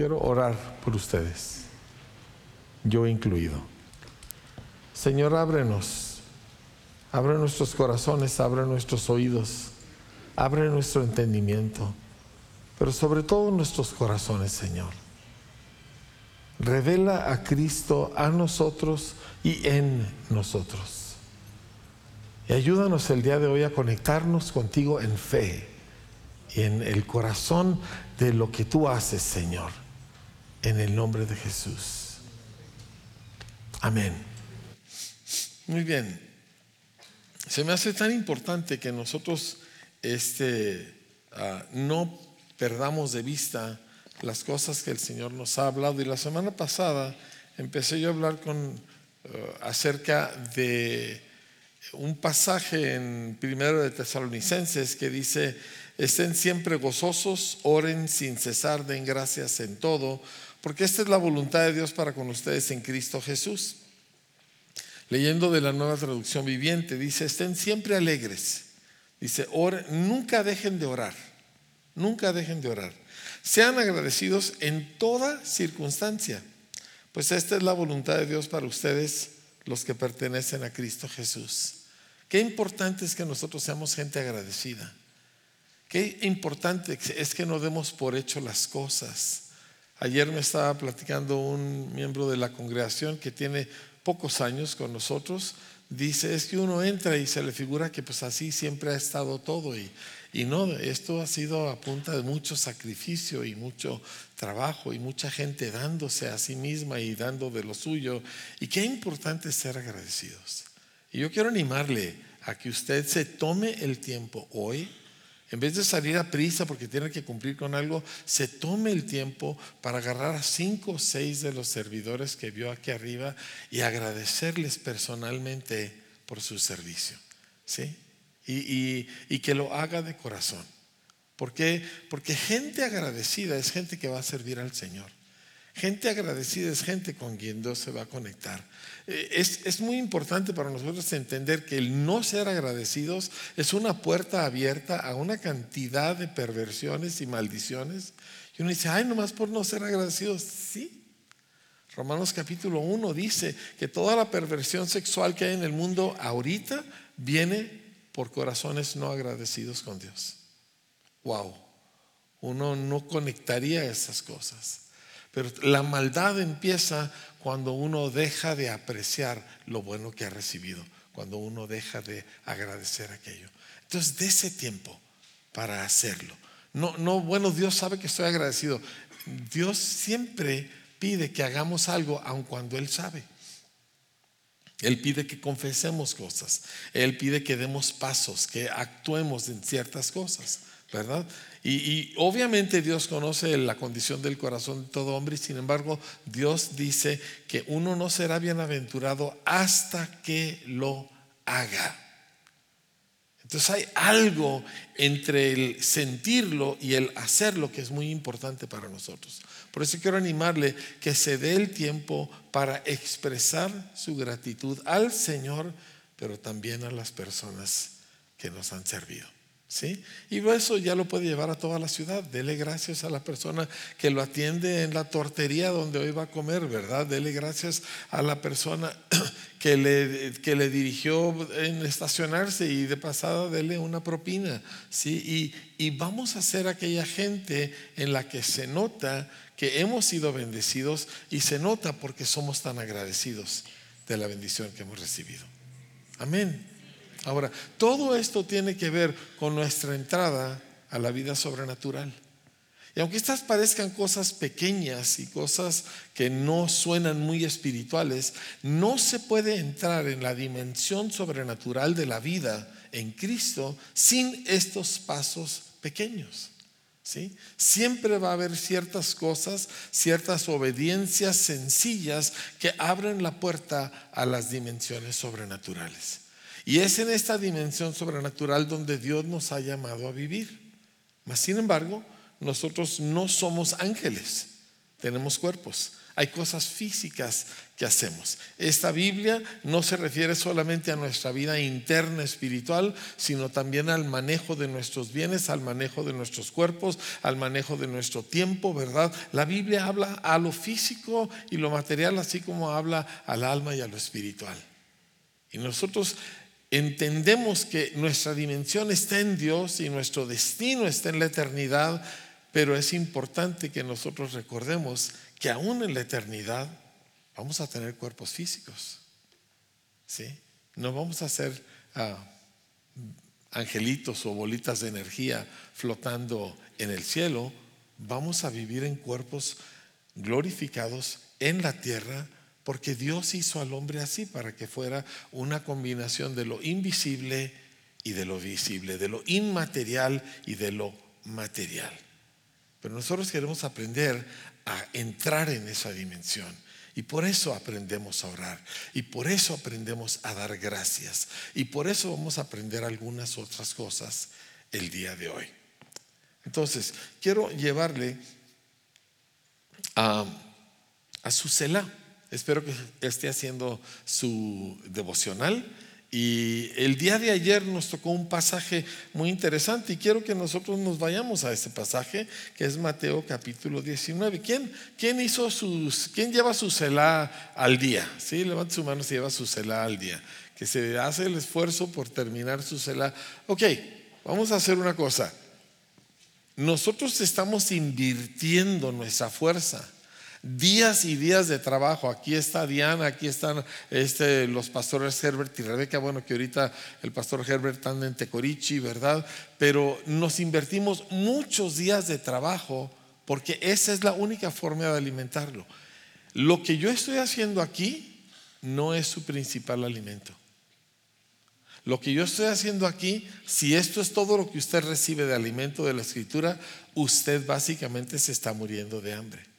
quiero orar por ustedes, yo incluido. Señor, ábrenos, abre nuestros corazones, abre nuestros oídos, abre nuestro entendimiento, pero sobre todo nuestros corazones, Señor. Revela a Cristo a nosotros y en nosotros. Y ayúdanos el día de hoy a conectarnos contigo en fe y en el corazón de lo que tú haces, Señor, en el nombre de Jesús. Amén. Muy bien. Se me hace tan importante que nosotros este, ah, no perdamos de vista las cosas que el Señor nos ha hablado. Y la semana pasada empecé yo a hablar con, eh, acerca de un pasaje en primero de Tesalonicenses que dice, estén siempre gozosos, oren sin cesar, den gracias en todo, porque esta es la voluntad de Dios para con ustedes en Cristo Jesús. Leyendo de la nueva traducción viviente, dice, estén siempre alegres. Dice, oren, nunca dejen de orar, nunca dejen de orar. Sean agradecidos en toda circunstancia, pues esta es la voluntad de Dios para ustedes, los que pertenecen a Cristo Jesús. Qué importante es que nosotros seamos gente agradecida. Qué importante es que no demos por hecho las cosas. Ayer me estaba platicando un miembro de la congregación que tiene pocos años con nosotros. Dice, es que uno entra y se le figura que pues así siempre ha estado todo y y no, esto ha sido a punta de mucho sacrificio y mucho trabajo y mucha gente dándose a sí misma y dando de lo suyo. Y qué importante ser agradecidos. Y yo quiero animarle a que usted se tome el tiempo hoy, en vez de salir a prisa porque tiene que cumplir con algo, se tome el tiempo para agarrar a cinco o seis de los servidores que vio aquí arriba y agradecerles personalmente por su servicio. ¿Sí? y, que lo haga de corazón. ¿Por qué? Porque gente agradecida es gente que va a servir al Señor. Gente agradecida es gente con quien Dios se va a conectar. Eh, es, es, muy importante para nosotros entender que el no ser agradecidos es una puerta abierta a una cantidad de perversiones y maldiciones. Y uno dice, ay, nomás por no ser agradecidos. Sí. Romanos capítulo 1 dice que toda la perversión sexual que hay en el mundo ahorita viene por corazones no agradecidos con Dios. Wow, uno no conectaría esas cosas. Pero la maldad empieza cuando uno deja de apreciar lo bueno que ha recibido, cuando uno deja de agradecer aquello. Entonces, de ese tiempo para hacerlo. No, no, bueno, Dios sabe que estoy agradecido. Dios siempre pide que hagamos algo, aun cuando Él sabe. Él pide que confesemos cosas. Él pide que demos pasos, que actuemos en ciertas cosas, ¿verdad? Y, obviamente Dios conoce la condición del corazón de todo hombre y sin embargo Dios dice que uno no será bienaventurado hasta que lo haga. Entonces hay algo entre el sentirlo y el hacerlo que es muy importante para nosotros. Por eso quiero animarle que se dé el tiempo para expresar su gratitud al Señor, pero también a las personas que nos han servido. ¿Sí? Y eso ya lo puede llevar a toda la ciudad. Dele gracias a la persona que lo atiende en la tortería donde hoy va a comer, ¿verdad? Dele gracias a la persona que le, que le dirigió en estacionarse y de pasada dele una propina, ¿sí? Y, y vamos a ser aquella gente en la que se nota que hemos sido bendecidos y se nota porque somos tan agradecidos de la bendición que hemos recibido. Amén. Ahora, todo esto tiene que ver con nuestra entrada a la vida sobrenatural. Y aunque estas parezcan cosas pequeñas y cosas que no suenan muy espirituales, no se puede entrar en la dimensión sobrenatural de la vida en Cristo sin estos pasos pequeños. ¿sí? Siempre va a haber ciertas cosas, ciertas obediencias sencillas que abren la puerta a las dimensiones sobrenaturales. Y es en esta dimensión sobrenatural donde Dios nos ha llamado a vivir. Mas, sin embargo, nosotros no somos ángeles, tenemos cuerpos. hay cosas físicas que hacemos. Esta Biblia no se refiere solamente a nuestra vida interna espiritual, sino también al manejo de nuestros bienes, al manejo de nuestros cuerpos, al manejo de nuestro tiempo, ¿verdad? La Biblia habla a lo físico y lo material, así como habla al alma y a lo espiritual. Y nosotros entendemos que nuestra dimensión está en Dios y nuestro destino está en la eternidad, pero es importante que nosotros recordemos que aún en la eternidad vamos a tener cuerpos físicos. ¿sí? No vamos a ser ah, angelitos o bolitas de energía flotando en el cielo. Vamos a vivir en cuerpos glorificados en la tierra porque Dios hizo al hombre así para que fuera una combinación de lo invisible y de lo visible, de lo inmaterial y de lo material. Pero nosotros queremos aprender a entrar en esa dimensión. Y por eso aprendemos a orar. Y por eso aprendemos a dar gracias. Y por eso vamos a aprender algunas otras cosas el día de hoy. Entonces, quiero llevarle a, a su cela. Espero que esté haciendo su devocional y el día de ayer nos tocó un pasaje muy interesante y quiero que nosotros nos vayamos a ese pasaje que es Mateo capítulo 19. ¿Quién, quién hizo sus, quién lleva su celá al día? Sí, levante su mano si lleva su celá al día. Que se hace el esfuerzo por terminar su celá. Ok, vamos a hacer una cosa. Nosotros estamos invirtiendo nuestra fuerza días y días de trabajo. Aquí está Diana, aquí están este, los pastores Herbert y Rebeca. Bueno, que ahorita el pastor Herbert anda en Tecorichi, ¿verdad? Pero nos invertimos muchos días de trabajo porque esa es la única forma de alimentarlo. Lo que yo estoy haciendo aquí no es su principal alimento. Lo que yo estoy haciendo aquí, si esto es todo lo que usted recibe de alimento de la escritura, usted básicamente se está muriendo de hambre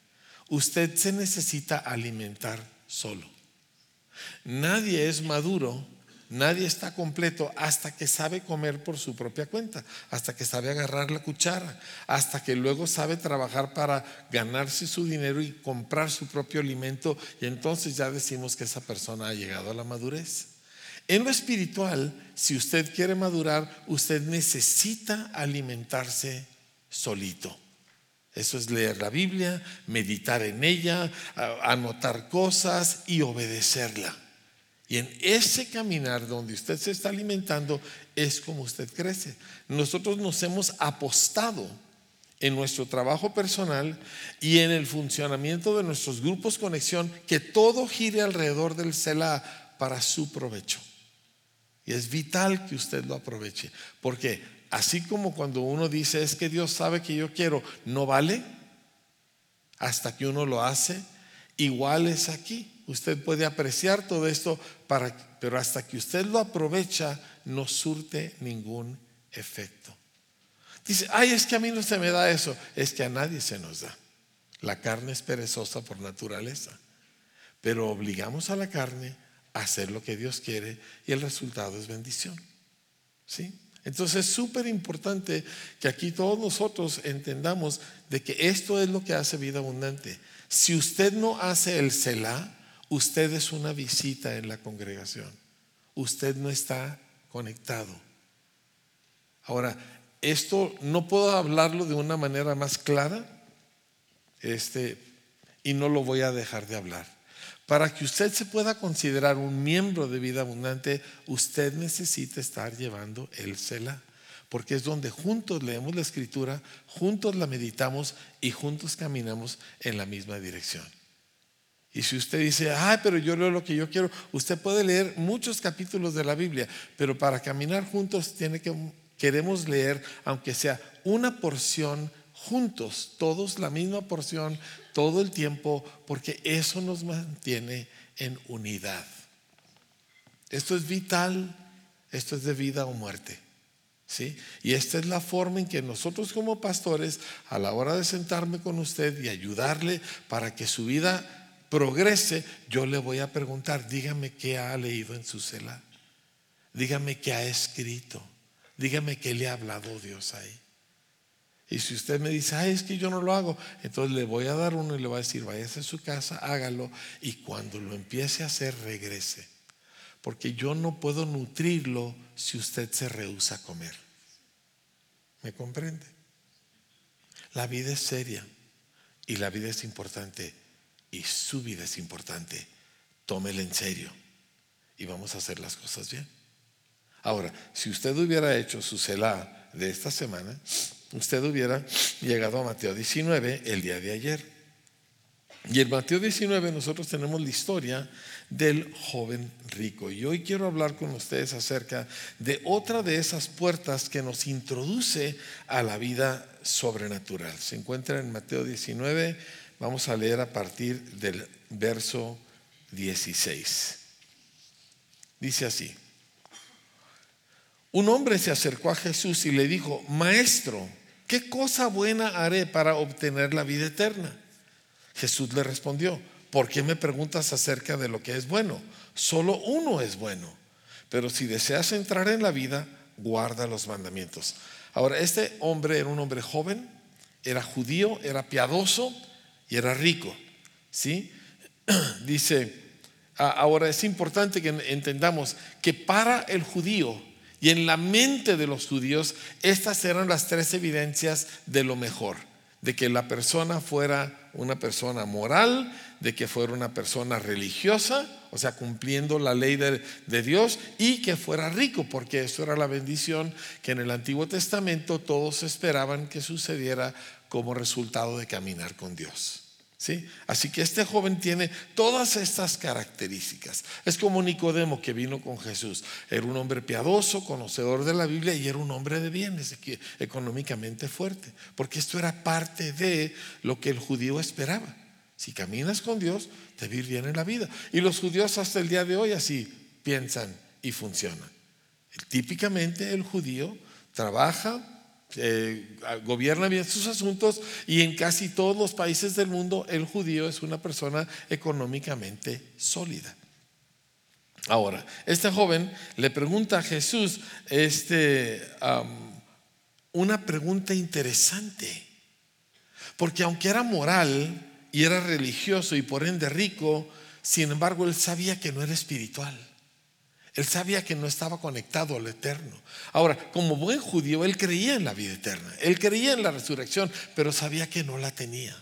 usted se necesita alimentar solo. Nadie es maduro, nadie está completo hasta que sabe comer por su propia cuenta, hasta que sabe agarrar la cuchara, hasta que luego sabe trabajar para ganarse su dinero y comprar su propio alimento y entonces ya decimos que esa persona ha llegado a la madurez. En lo espiritual, si usted quiere madurar, usted necesita alimentarse solito. Eso es leer la Biblia, meditar en ella, anotar cosas y obedecerla. Y en ese caminar donde usted se está alimentando es como usted crece. Nosotros nos hemos apostado en nuestro trabajo personal y en el funcionamiento de nuestros grupos conexión que todo gire alrededor del CELA para su provecho. Y es vital que usted lo aproveche. porque Así como cuando uno dice es que Dios sabe que yo quiero, no vale hasta que uno lo hace. Igual es aquí. Usted puede apreciar todo esto, pero hasta que usted lo aprovecha, no surte ningún efecto. Dice, ay, es que a mí no se me da eso. Es que a nadie se nos da. La carne es perezosa por naturaleza. Pero obligamos a la carne a hacer lo que Dios quiere y el resultado es bendición. ¿Sí? Entonces es súper importante que aquí todos nosotros entendamos de que esto es lo que hace vida abundante. Si usted no hace el Selah, usted es una visita en la congregación. Usted no está conectado. Ahora, esto no puedo hablarlo de una manera más clara, este, y no lo voy a dejar de hablar. Para que usted se pueda considerar un miembro de vida abundante, usted necesita estar llevando el Selah, porque es donde juntos leemos la escritura, juntos la meditamos y juntos caminamos en la misma dirección. Y si usted dice, ay, pero yo leo lo que yo quiero, usted puede leer muchos capítulos de la Biblia, pero para caminar juntos tiene que, queremos leer, aunque sea una porción juntos, todos la misma porción, todo el tiempo, porque eso nos mantiene en unidad. Esto es vital, esto es de vida o muerte. ¿sí? Y esta es la forma en que nosotros como pastores, a la hora de sentarme con usted y ayudarle para que su vida progrese, yo le voy a preguntar, dígame qué ha leído en su cela, dígame qué ha escrito, dígame qué le ha hablado Dios ahí. Y si usted me dice, ay, es que yo no lo hago, entonces le voy a dar uno y le voy a decir, váyase a su casa, hágalo, y cuando lo empiece a hacer, regrese. Porque yo no puedo nutrirlo si usted se rehúsa a comer. ¿Me comprende? La vida es seria y la vida es importante y su vida es importante. Tómela en serio y vamos a hacer las cosas bien. Ahora, si usted hubiera hecho su celá de esta semana, usted hubiera llegado a Mateo 19 el día de ayer. Y en Mateo 19 nosotros tenemos la historia del joven rico. Y hoy quiero hablar con ustedes acerca de otra de esas puertas que nos introduce a la vida sobrenatural. Se encuentra en Mateo 19, vamos a leer a partir del verso 16. Dice así, un hombre se acercó a Jesús y le dijo, Maestro, ¿qué cosa buena haré para obtener la vida eterna? Jesús le respondió, ¿por qué me preguntas acerca de lo que es bueno? Solo uno es bueno, pero si deseas entrar en la vida, guarda los mandamientos. Ahora, este hombre era un hombre joven, era judío, era piadoso y era rico. ¿Sí? Dice, ahora es importante que entendamos que para el judío, y en la mente de los judíos, estas eran las tres evidencias de lo mejor, de que la persona fuera una persona moral, de que fuera una persona religiosa, o sea, cumpliendo la ley de, de, Dios, y que fuera rico, porque eso era la bendición que en el Antiguo Testamento todos esperaban que sucediera como resultado de caminar con Dios. Así que este joven tiene todas estas características. Es como Nicodemo que vino con Jesús. Era un hombre piadoso, conocedor de la Biblia y era un hombre de bienes, económicamente fuerte. Porque esto era parte de lo que el judío esperaba. Si caminas con Dios, te va bien en la vida. Y los judíos hasta el día de hoy así piensan y funcionan. Típicamente el judío trabaja, eh, gobierna bien sus asuntos y en casi todos los países del mundo el judío es una persona económicamente sólida. Ahora, este joven le pregunta a Jesús este, una pregunta interesante, porque aunque era moral y era religioso y por ende rico, sin embargo él sabía que no era espiritual. Él sabía que no estaba conectado al eterno. Ahora, como buen judío, él creía en la vida eterna, él creía en la resurrección, pero sabía que no la tenía.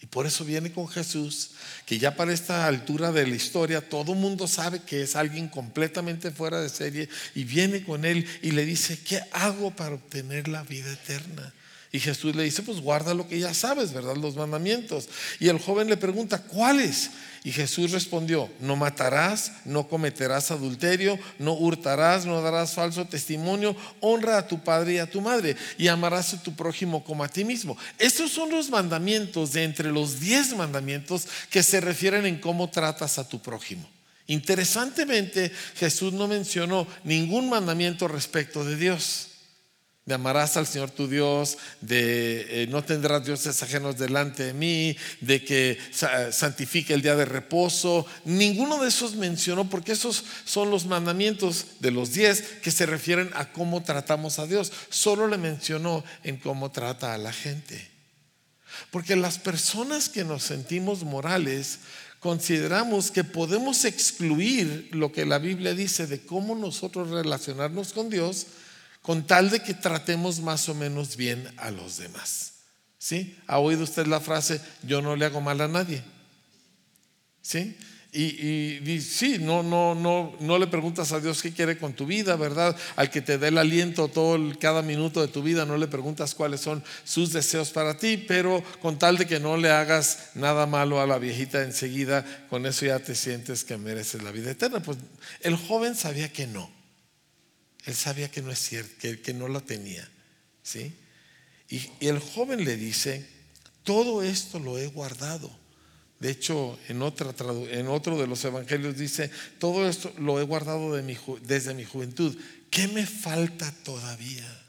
Y por eso viene con Jesús, que ya para esta altura de la historia todo mundo sabe que es alguien completamente fuera de serie, y viene con él y le dice, ¿qué hago para obtener la vida eterna? Y Jesús le dice, pues guarda lo que ya sabes, ¿verdad? Los mandamientos. Y el joven le pregunta, ¿cuáles? Y Jesús respondió, no matarás, no cometerás adulterio, no hurtarás, no darás falso testimonio, honra a tu padre y a tu madre y amarás a tu prójimo como a ti mismo. Estos son los mandamientos de entre los diez mandamientos que se refieren en cómo tratas a tu prójimo. Interesantemente, Jesús no mencionó ningún mandamiento respecto de Dios de amarás al Señor tu Dios, de eh, no tendrás dioses ajenos delante de mí, de que santifique el día de reposo. Ninguno de esos mencionó porque esos son los mandamientos de los diez que se refieren a cómo tratamos a Dios. Solo le mencionó en cómo trata a la gente. Porque las personas que nos sentimos morales consideramos que podemos excluir lo que la Biblia dice de cómo nosotros relacionarnos con Dios con tal de que tratemos más o menos bien a los demás. ¿Sí? ¿Ha oído usted la frase, yo no le hago mal a nadie? ¿Sí? Y, sí, no, no, no, no le preguntas a Dios qué quiere con tu vida, ¿verdad? Al que te dé el aliento todo cada minuto de tu vida, no le preguntas cuáles son sus deseos para ti, pero con tal de que no le hagas nada malo a la viejita enseguida, con eso ya te sientes que mereces la vida eterna. Pues el joven sabía que no. Él sabía que no es cierto, que, no la tenía. ¿sí? Y, el joven le dice, todo esto lo he guardado. De hecho, en, otra, en otro de los evangelios dice, todo esto lo he guardado desde mi juventud. ¿Qué me falta todavía?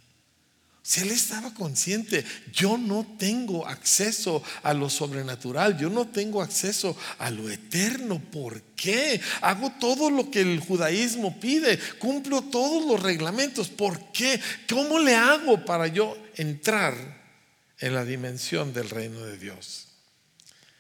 Si él estaba consciente, yo no tengo acceso a lo sobrenatural, yo no tengo acceso a lo eterno. ¿Por qué? Hago todo lo que el judaísmo pide, cumplo todos los reglamentos. ¿Por qué? ¿Cómo le hago para yo entrar en la dimensión del reino de Dios.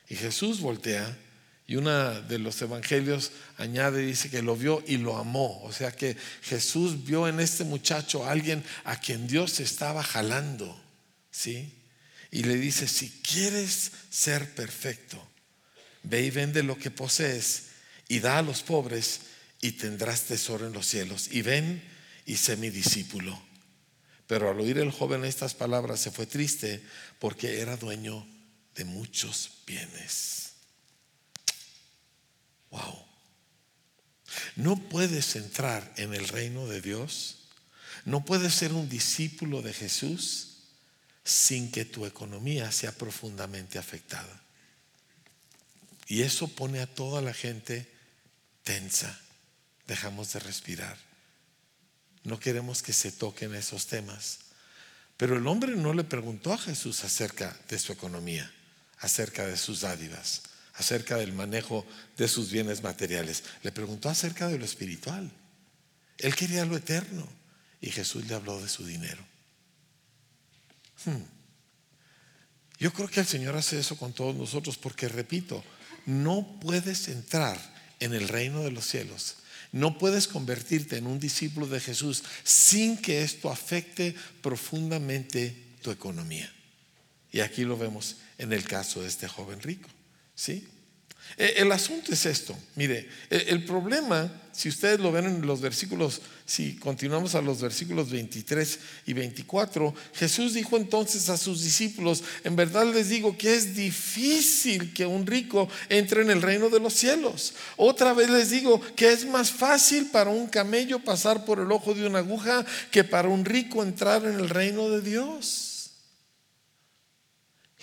Y Jesús voltea y una de los evangelios añade, dice que lo vio y lo amó. O sea que Jesús vio en este muchacho a alguien a quien Dios estaba jalando. ¿Sí? Y le dice, si quieres ser perfecto, ve y vende lo que posees y da a los pobres y tendrás tesoro en los cielos. Y ven y sé mi discípulo. Pero al oír el joven estas palabras se fue triste porque era dueño de muchos bienes. Wow. No puedes entrar en el reino de Dios, no puedes ser un discípulo de Jesús sin que tu economía sea profundamente afectada. Y eso pone a toda la gente tensa. Dejamos de respirar. No queremos que se toquen esos temas. Pero el hombre no le preguntó a Jesús acerca de su economía, acerca de sus dádivas acerca del manejo de sus bienes materiales. Le preguntó acerca de lo espiritual. Él quería lo eterno y Jesús le habló de su dinero. Hmm. Yo creo que el Señor hace eso con todos nosotros porque, repito, no puedes entrar en el reino de los cielos. No puedes convertirte en un discípulo de Jesús sin que esto afecte profundamente tu economía. Y aquí lo vemos en el caso de este joven rico. ¿Sí? E, el asunto es esto, mire, e, el problema, si ustedes lo ven en los versículos, si continuamos a los versículos 23 y 24, Jesús dijo entonces a sus discípulos, en verdad les digo que es difícil que un rico entre en el reino de los cielos. Otra vez les digo que es más fácil para un camello pasar por el ojo de una aguja que para un rico entrar en el reino de Dios.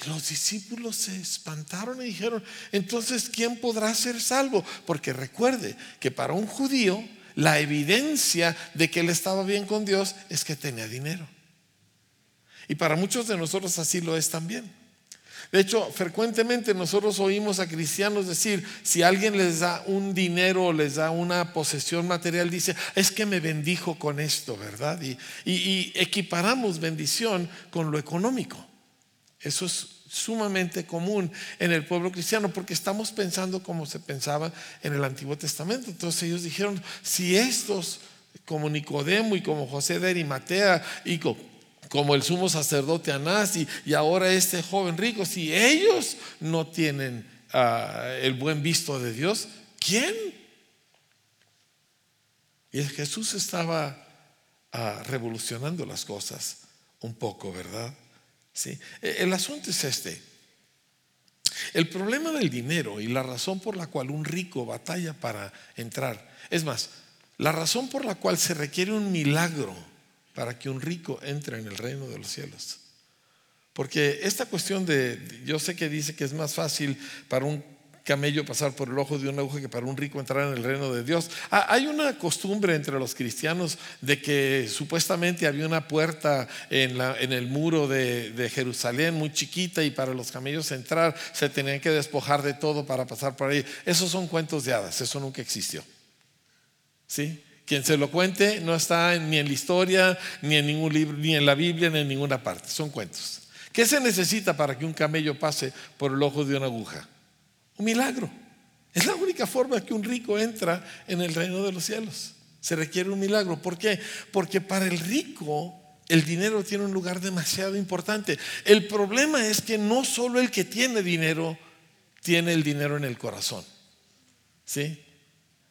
Los discípulos se espantaron y dijeron, entonces, ¿quién podrá ser salvo? Porque recuerde que para un judío la evidencia de que él estaba bien con Dios es que tenía dinero. Y para muchos de nosotros así lo es también. De hecho, frecuentemente nosotros oímos a cristianos decir, si alguien les da un dinero o les da una posesión material, dice, es que me bendijo con esto, ¿verdad? Y, equiparamos bendición con lo económico. Eso es sumamente común en el pueblo cristiano porque estamos pensando como se pensaba en el Antiguo Testamento. Entonces ellos dijeron, si estos como Nicodemo y como José de Arimatea y como el sumo sacerdote Anás y, ahora este joven rico, si ellos no tienen ah, el buen visto de Dios, ¿quién? Y Jesús estaba ah, revolucionando las cosas un poco, ¿verdad? ¿Sí? E, el asunto es este. El problema del dinero y la razón por la cual un rico batalla para entrar, es más, la razón por la cual se requiere un milagro para que un rico entre en el reino de los cielos. Porque esta cuestión de, yo sé que dice que es más fácil para un camello pasar por el ojo de una aguja que para un rico entrar en el reino de Dios. Ah, hay una costumbre entre los cristianos de que supuestamente había una puerta en, el muro de, de, Jerusalén muy chiquita y para los camellos entrar se tenían que despojar de todo para pasar por ahí. Esos son cuentos de hadas, eso nunca existió. ¿Sí? Quien se lo cuente no está ni en la historia, ni en ningún libro, ni en la Biblia, ni en ninguna parte. Son cuentos. ¿Qué se necesita para que un camello pase por el ojo de una aguja? Un milagro. Es la única forma que un rico entra en el reino de los cielos. Se requiere un milagro. ¿Por qué? Porque para el rico el dinero tiene un lugar demasiado importante. El problema es que no solo el que tiene dinero tiene el dinero en el corazón. ¿Sí?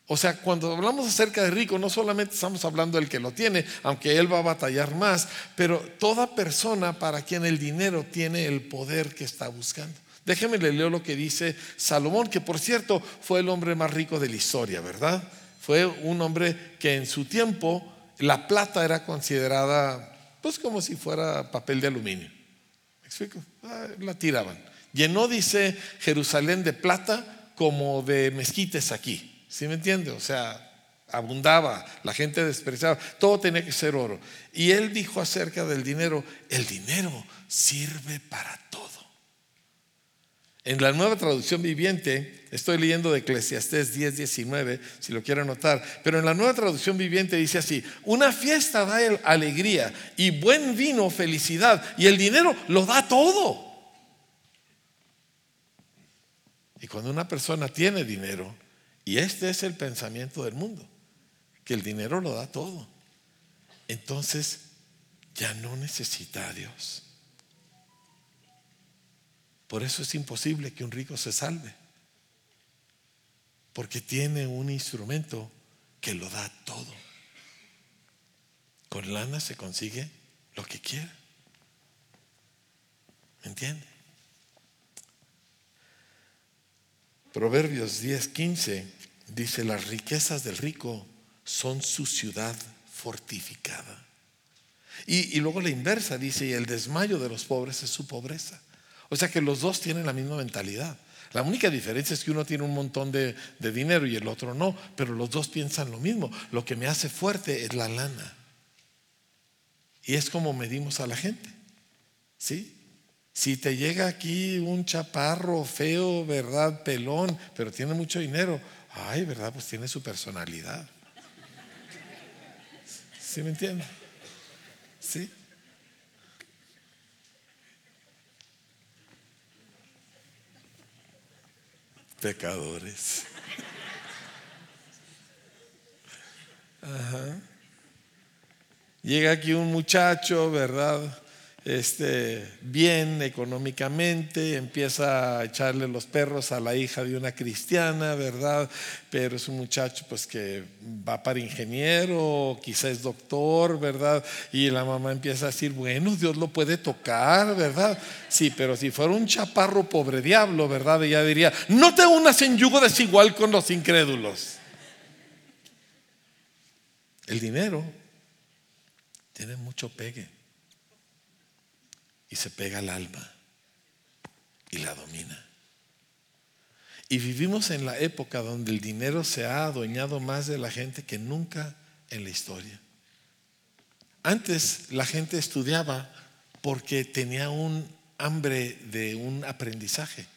O sea, cuando hablamos acerca de rico, no solamente estamos hablando del que lo tiene, aunque él va a batallar más, pero toda persona para quien el dinero tiene el poder que está buscando. Déjeme le leo lo que dice Salomón, que por cierto fue el hombre más rico de la historia, ¿verdad? Fue un hombre que en su tiempo la plata era considerada pues como si fuera papel de aluminio. ¿Me explico? Ah, la tiraban. Llenó, dice, Jerusalén de plata como de mezquites aquí. ¿Sí me entiende? O sea, abundaba, la gente despreciaba, todo tenía que ser oro. Y él dijo acerca del dinero, el dinero sirve para todo. En la nueva traducción viviente, estoy leyendo de Eclesiastés 10, 19, si lo quiero anotar, pero en la nueva traducción viviente dice así, una fiesta da alegría y buen vino felicidad y el dinero lo da todo. Y cuando una persona tiene dinero, y este es el pensamiento del mundo, que el dinero lo da todo, entonces ya no necesita a Dios. Por eso es imposible que un rico se salve. Porque tiene un instrumento que lo da todo. Con lana se consigue lo que quiera. ¿Me entiende? Proverbios 10:15 dice, las riquezas del rico son su ciudad fortificada. Y, y, luego la inversa dice, y el desmayo de los pobres es su pobreza. O sea que los dos tienen la misma mentalidad. La única diferencia es que uno tiene un montón de, dinero y el otro no, pero los dos piensan lo mismo. Lo que me hace fuerte es la lana. Y es como medimos a la gente. ¿Sí? Si te llega aquí un chaparro feo, ¿verdad? Pelón, pero tiene mucho dinero, ay, ¿verdad? Pues tiene su personalidad. ¿Sí me entiendes? ¿Sí? Pecadores. Llega aquí un muchacho, ¿verdad? Este, bien económicamente, empieza a echarle los perros a la hija de una cristiana, ¿verdad? Pero es un muchacho pues que va para ingeniero, quizá es doctor, ¿verdad? Y la mamá empieza a decir, bueno, Dios lo puede tocar, ¿verdad? Sí, pero si fuera un chaparro pobre diablo, ¿verdad? Ella diría, no te unas en yugo desigual con los incrédulos. El dinero tiene mucho pegue y se pega al alma y la domina. Y vivimos en la época donde el dinero se ha adueñado más de la gente que nunca en la historia. Antes la gente estudiaba porque tenía un hambre de un aprendizaje.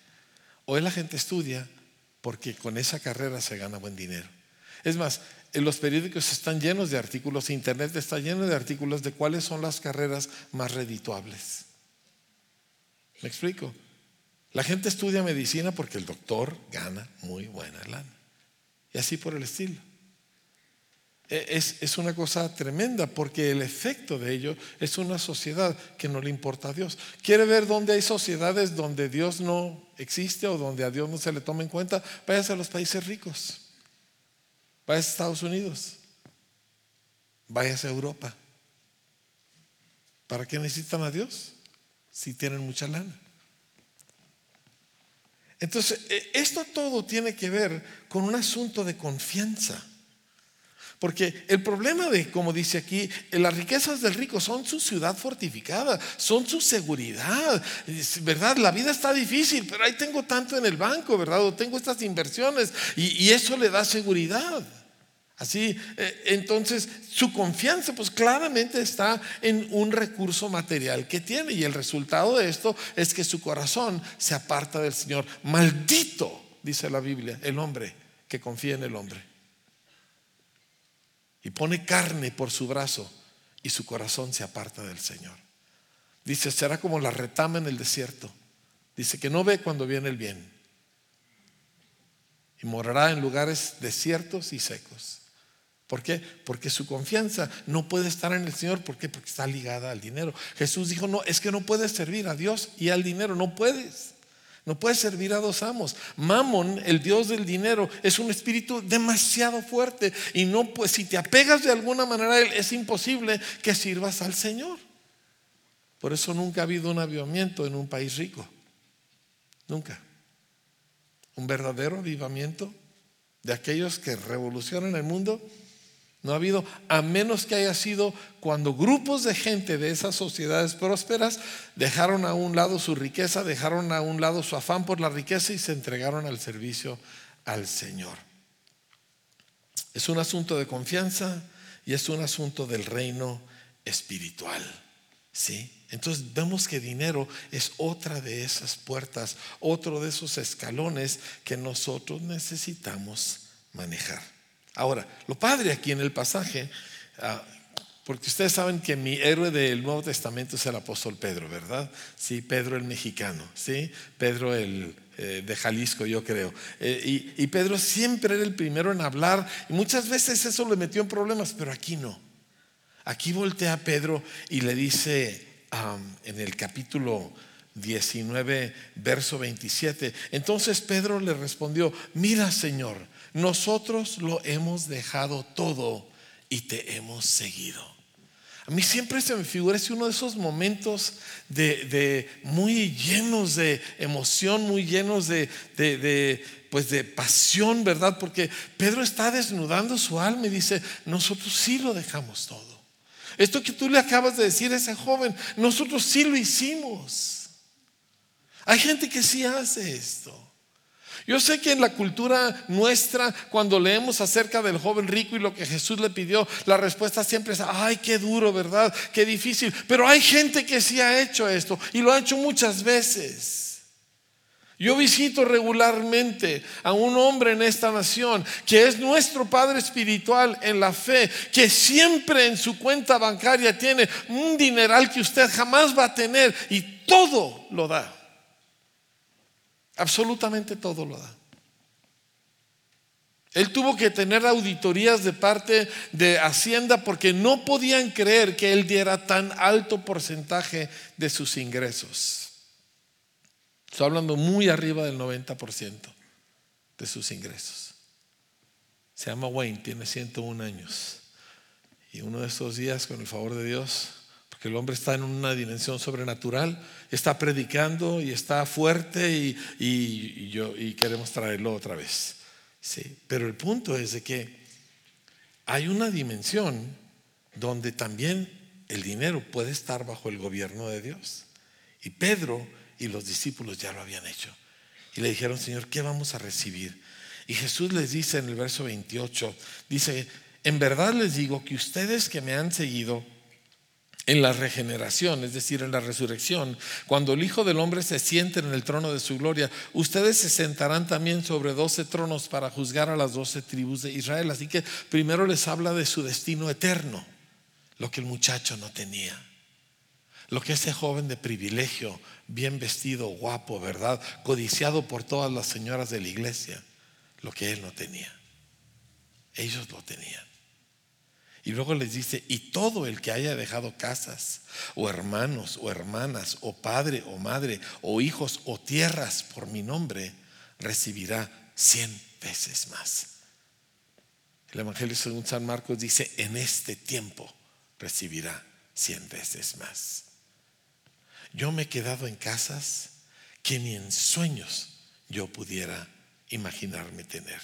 Hoy la gente estudia porque con esa carrera se gana buen dinero. Es más, los periódicos están llenos de artículos, Internet está lleno de artículos de cuáles son las carreras más redituables. ¿Me explico? La gente estudia medicina porque el doctor gana muy buena lana. Y así por el estilo. E, es, es, una cosa tremenda porque el efecto de ello es una sociedad que no le importa a Dios. ¿Quiere ver dónde hay sociedades donde Dios no existe o donde a Dios no se le toma en cuenta? Váyase a los países ricos. Váyase a Estados Unidos. Váyase a Europa. ¿Para qué necesitan a Dios? Si tienen mucha lana. Entonces, e, esto todo tiene que ver con un asunto de confianza. Porque el problema de, como dice aquí, las riquezas del rico son su ciudad fortificada, son su seguridad, ¿verdad? La vida está difícil, pero ahí tengo tanto en el banco, ¿verdad? O tengo estas inversiones y eso le da seguridad. Así, eh, entonces su confianza pues claramente está en un recurso material que tiene y el resultado de esto es que su corazón se aparta del Señor. Maldito, dice la Biblia, el hombre que confía en el hombre. Y pone carne por su brazo y su corazón se aparta del Señor. Dice, será como la retama en el desierto. Dice que no ve cuando viene el bien. Y morará en lugares desiertos y secos. ¿Por qué? Porque su confianza no puede estar en el Señor. ¿Por qué? Porque está ligada al dinero. Jesús dijo, no, es que no puedes servir a Dios y al dinero, no puedes. No puedes servir a dos amos. Mamón, el Dios del dinero, es un espíritu demasiado fuerte y no pues si te apegas de alguna manera a él es imposible que sirvas al Señor. Por eso nunca ha habido un avivamiento en un país rico. Nunca. Un verdadero avivamiento de aquellos que revolucionan el mundo no ha habido, a menos que haya sido cuando grupos de gente de esas sociedades prósperas dejaron a un lado su riqueza, dejaron a un lado su afán por la riqueza y se entregaron al servicio al Señor. Es un asunto de confianza y es un asunto del reino espiritual. ¿Sí? Entonces vemos que dinero es otra de esas puertas, otro de esos escalones que nosotros necesitamos manejar. Ahora, lo padre aquí en el pasaje, ah, porque ustedes saben que mi héroe del Nuevo Testamento es el apóstol Pedro, ¿verdad? Sí, Pedro el mexicano, ¿sí? Pedro el eh, de Jalisco, yo creo. Eh, y, Pedro siempre era el primero en hablar, y muchas veces eso le metió en problemas, pero aquí no. Aquí voltea a Pedro y le dice en el capítulo 19, verso 27. Entonces Pedro le respondió, mira Señor, nosotros lo hemos dejado todo y te hemos seguido. A mí siempre se me figura, es uno de esos momentos de, muy llenos de emoción, muy llenos de, de, pues de pasión, ¿verdad? Porque Pedro está desnudando su alma y dice, nosotros sí lo dejamos todo. Esto que tú le acabas de decir a ese joven, nosotros sí lo hicimos. Hay gente que sí hace esto. Yo sé que en la cultura nuestra, cuando leemos acerca del joven rico y lo que Jesús le pidió, la respuesta siempre es, ay, qué duro, ¿verdad? Qué difícil. Pero hay gente que sí ha hecho esto y lo ha hecho muchas veces. Yo visito regularmente a un hombre en esta nación que es nuestro Padre Espiritual en la fe, que siempre en su cuenta bancaria tiene un dineral que usted jamás va a tener y todo lo da. Absolutamente todo lo da. Él tuvo que tener auditorías de parte de Hacienda porque no podían creer que él diera tan alto porcentaje de sus ingresos. Estoy hablando muy arriba del 90% de sus ingresos. Se llama Wayne, tiene 101 años. Y uno de estos días, con el favor de Dios, porque el hombre está en una dimensión sobrenatural, está predicando y está fuerte y, yo, y queremos traerlo otra vez. Sí, pero el punto es de que hay una dimensión donde también el dinero puede estar bajo el gobierno de Dios. Y Pedro y los discípulos ya lo habían hecho. Y le dijeron, Señor, ¿qué vamos a recibir? Y Jesús les dice en el verso 28, dice, en verdad les digo que ustedes que me han seguido en la regeneración, es decir, en la resurrección, cuando el Hijo del Hombre se siente en el trono de su gloria, ustedes se sentarán también sobre doce tronos para juzgar a las doce tribus de Israel. Así que primero les habla de su destino eterno, lo que el muchacho no tenía. Lo que ese joven de privilegio, bien vestido, guapo, ¿verdad? Codiciado por todas las señoras de la iglesia, lo que él no tenía. Ellos lo tenían. Y luego les dice, y todo el que haya dejado casas, o hermanos, o hermanas, o padre, o madre, o hijos, o tierras por mi nombre, recibirá cien veces más. El Evangelio según San Marcos dice, en este tiempo recibirá cien veces más. Yo me he quedado en casas que ni en sueños yo pudiera imaginarme tener.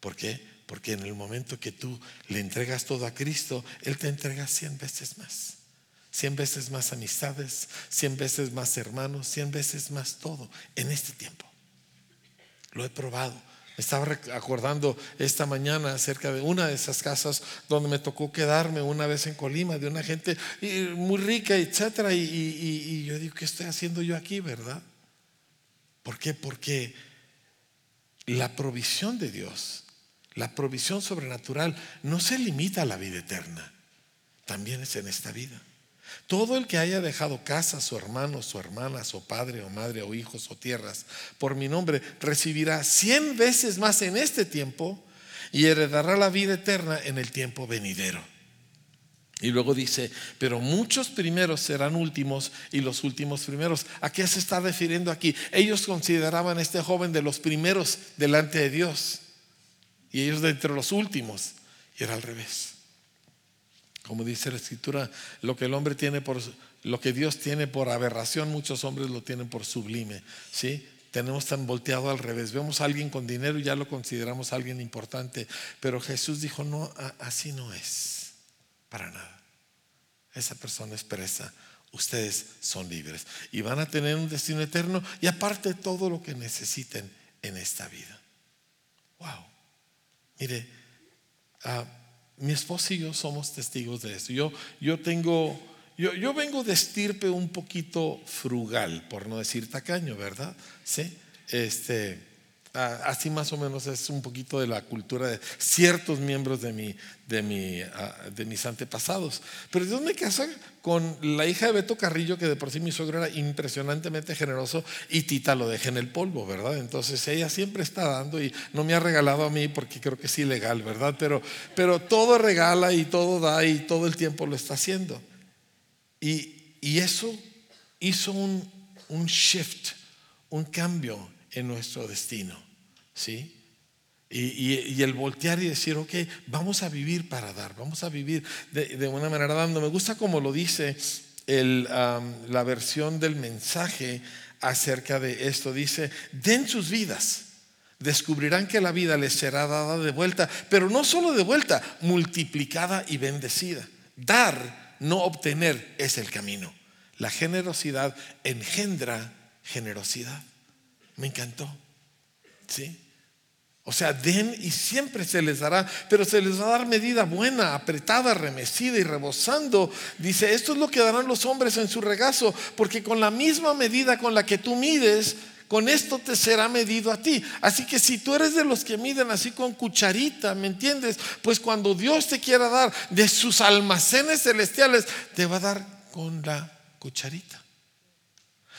¿Por qué? Porque en el momento que tú le entregas todo a Cristo, Él te entrega cien veces más. Cien veces más amistades, cien veces más hermanos, cien veces más todo en este tiempo. Lo he probado estaba acordando esta mañana acerca de una de esas casas donde me tocó quedarme una vez en Colima, de una gente muy rica, etcétera. Y, y, yo digo, ¿qué estoy haciendo yo aquí, verdad? ¿Por qué? Porque la provisión de Dios, la provisión sobrenatural, no se limita a la vida eterna, también es en esta vida. Todo el que haya dejado casas o hermanos o hermanas o padre o madre o hijos o tierras por mi nombre recibirá cien veces más en este tiempo y heredará la vida eterna en el tiempo venidero. Y luego dice, pero muchos primeros serán últimos y los últimos primeros. ¿A qué se está refiriendo aquí? Ellos consideraban a este joven de los primeros delante de Dios y ellos de entre los últimos. Y era al revés. Como dice la escritura, lo que el hombre tiene por lo que Dios tiene por aberración, muchos hombres lo tienen por sublime, ¿sí? Tenemos tan volteado al revés. Vemos a alguien con dinero y ya lo consideramos alguien importante, pero Jesús dijo, "No, así no es. Para nada. Esa persona es presa. Ustedes son libres y van a tener un destino eterno y aparte todo lo que necesiten en esta vida." Wow. Mire, ah, mi esposa y yo somos testigos de esto. Yo, yo tengo yo, yo vengo de estirpe un poquito frugal, por no decir tacaño, ¿verdad? Sí. Este, así más o menos es un poquito de la cultura de ciertos miembros de, mi, de, mi, de mis antepasados. Pero Dios me casa con la hija de Beto Carrillo, que de por sí mi suegro era impresionantemente generoso, y Tita lo deja en el polvo, ¿verdad? Entonces ella siempre está dando y no me ha regalado a mí porque creo que es ilegal, ¿verdad? Pero, pero todo regala y todo da y todo el tiempo lo está haciendo. Y, y eso hizo un, un shift, un cambio en nuestro destino. ¿Sí? Y, el voltear y decir, ok, vamos a vivir para dar, vamos a vivir de, una manera dando. Me gusta como lo dice la versión del mensaje acerca de esto. Dice, den sus vidas, descubrirán que la vida les será dada de vuelta, pero no solo de vuelta, multiplicada y bendecida. Dar, no obtener, es el camino. La generosidad engendra generosidad. Me encantó. ¿Sí? O sea, den y siempre se les dará, pero se les va a dar medida buena, apretada, remecida y rebosando. Dice, esto es lo que darán los hombres en su regazo, porque con la misma medida con la que tú mides, con esto te será medido a ti. Así que si tú eres de los que miden así con cucharita, ¿me entiendes? Pues cuando Dios te quiera dar de sus almacenes celestiales, te va a dar con la cucharita.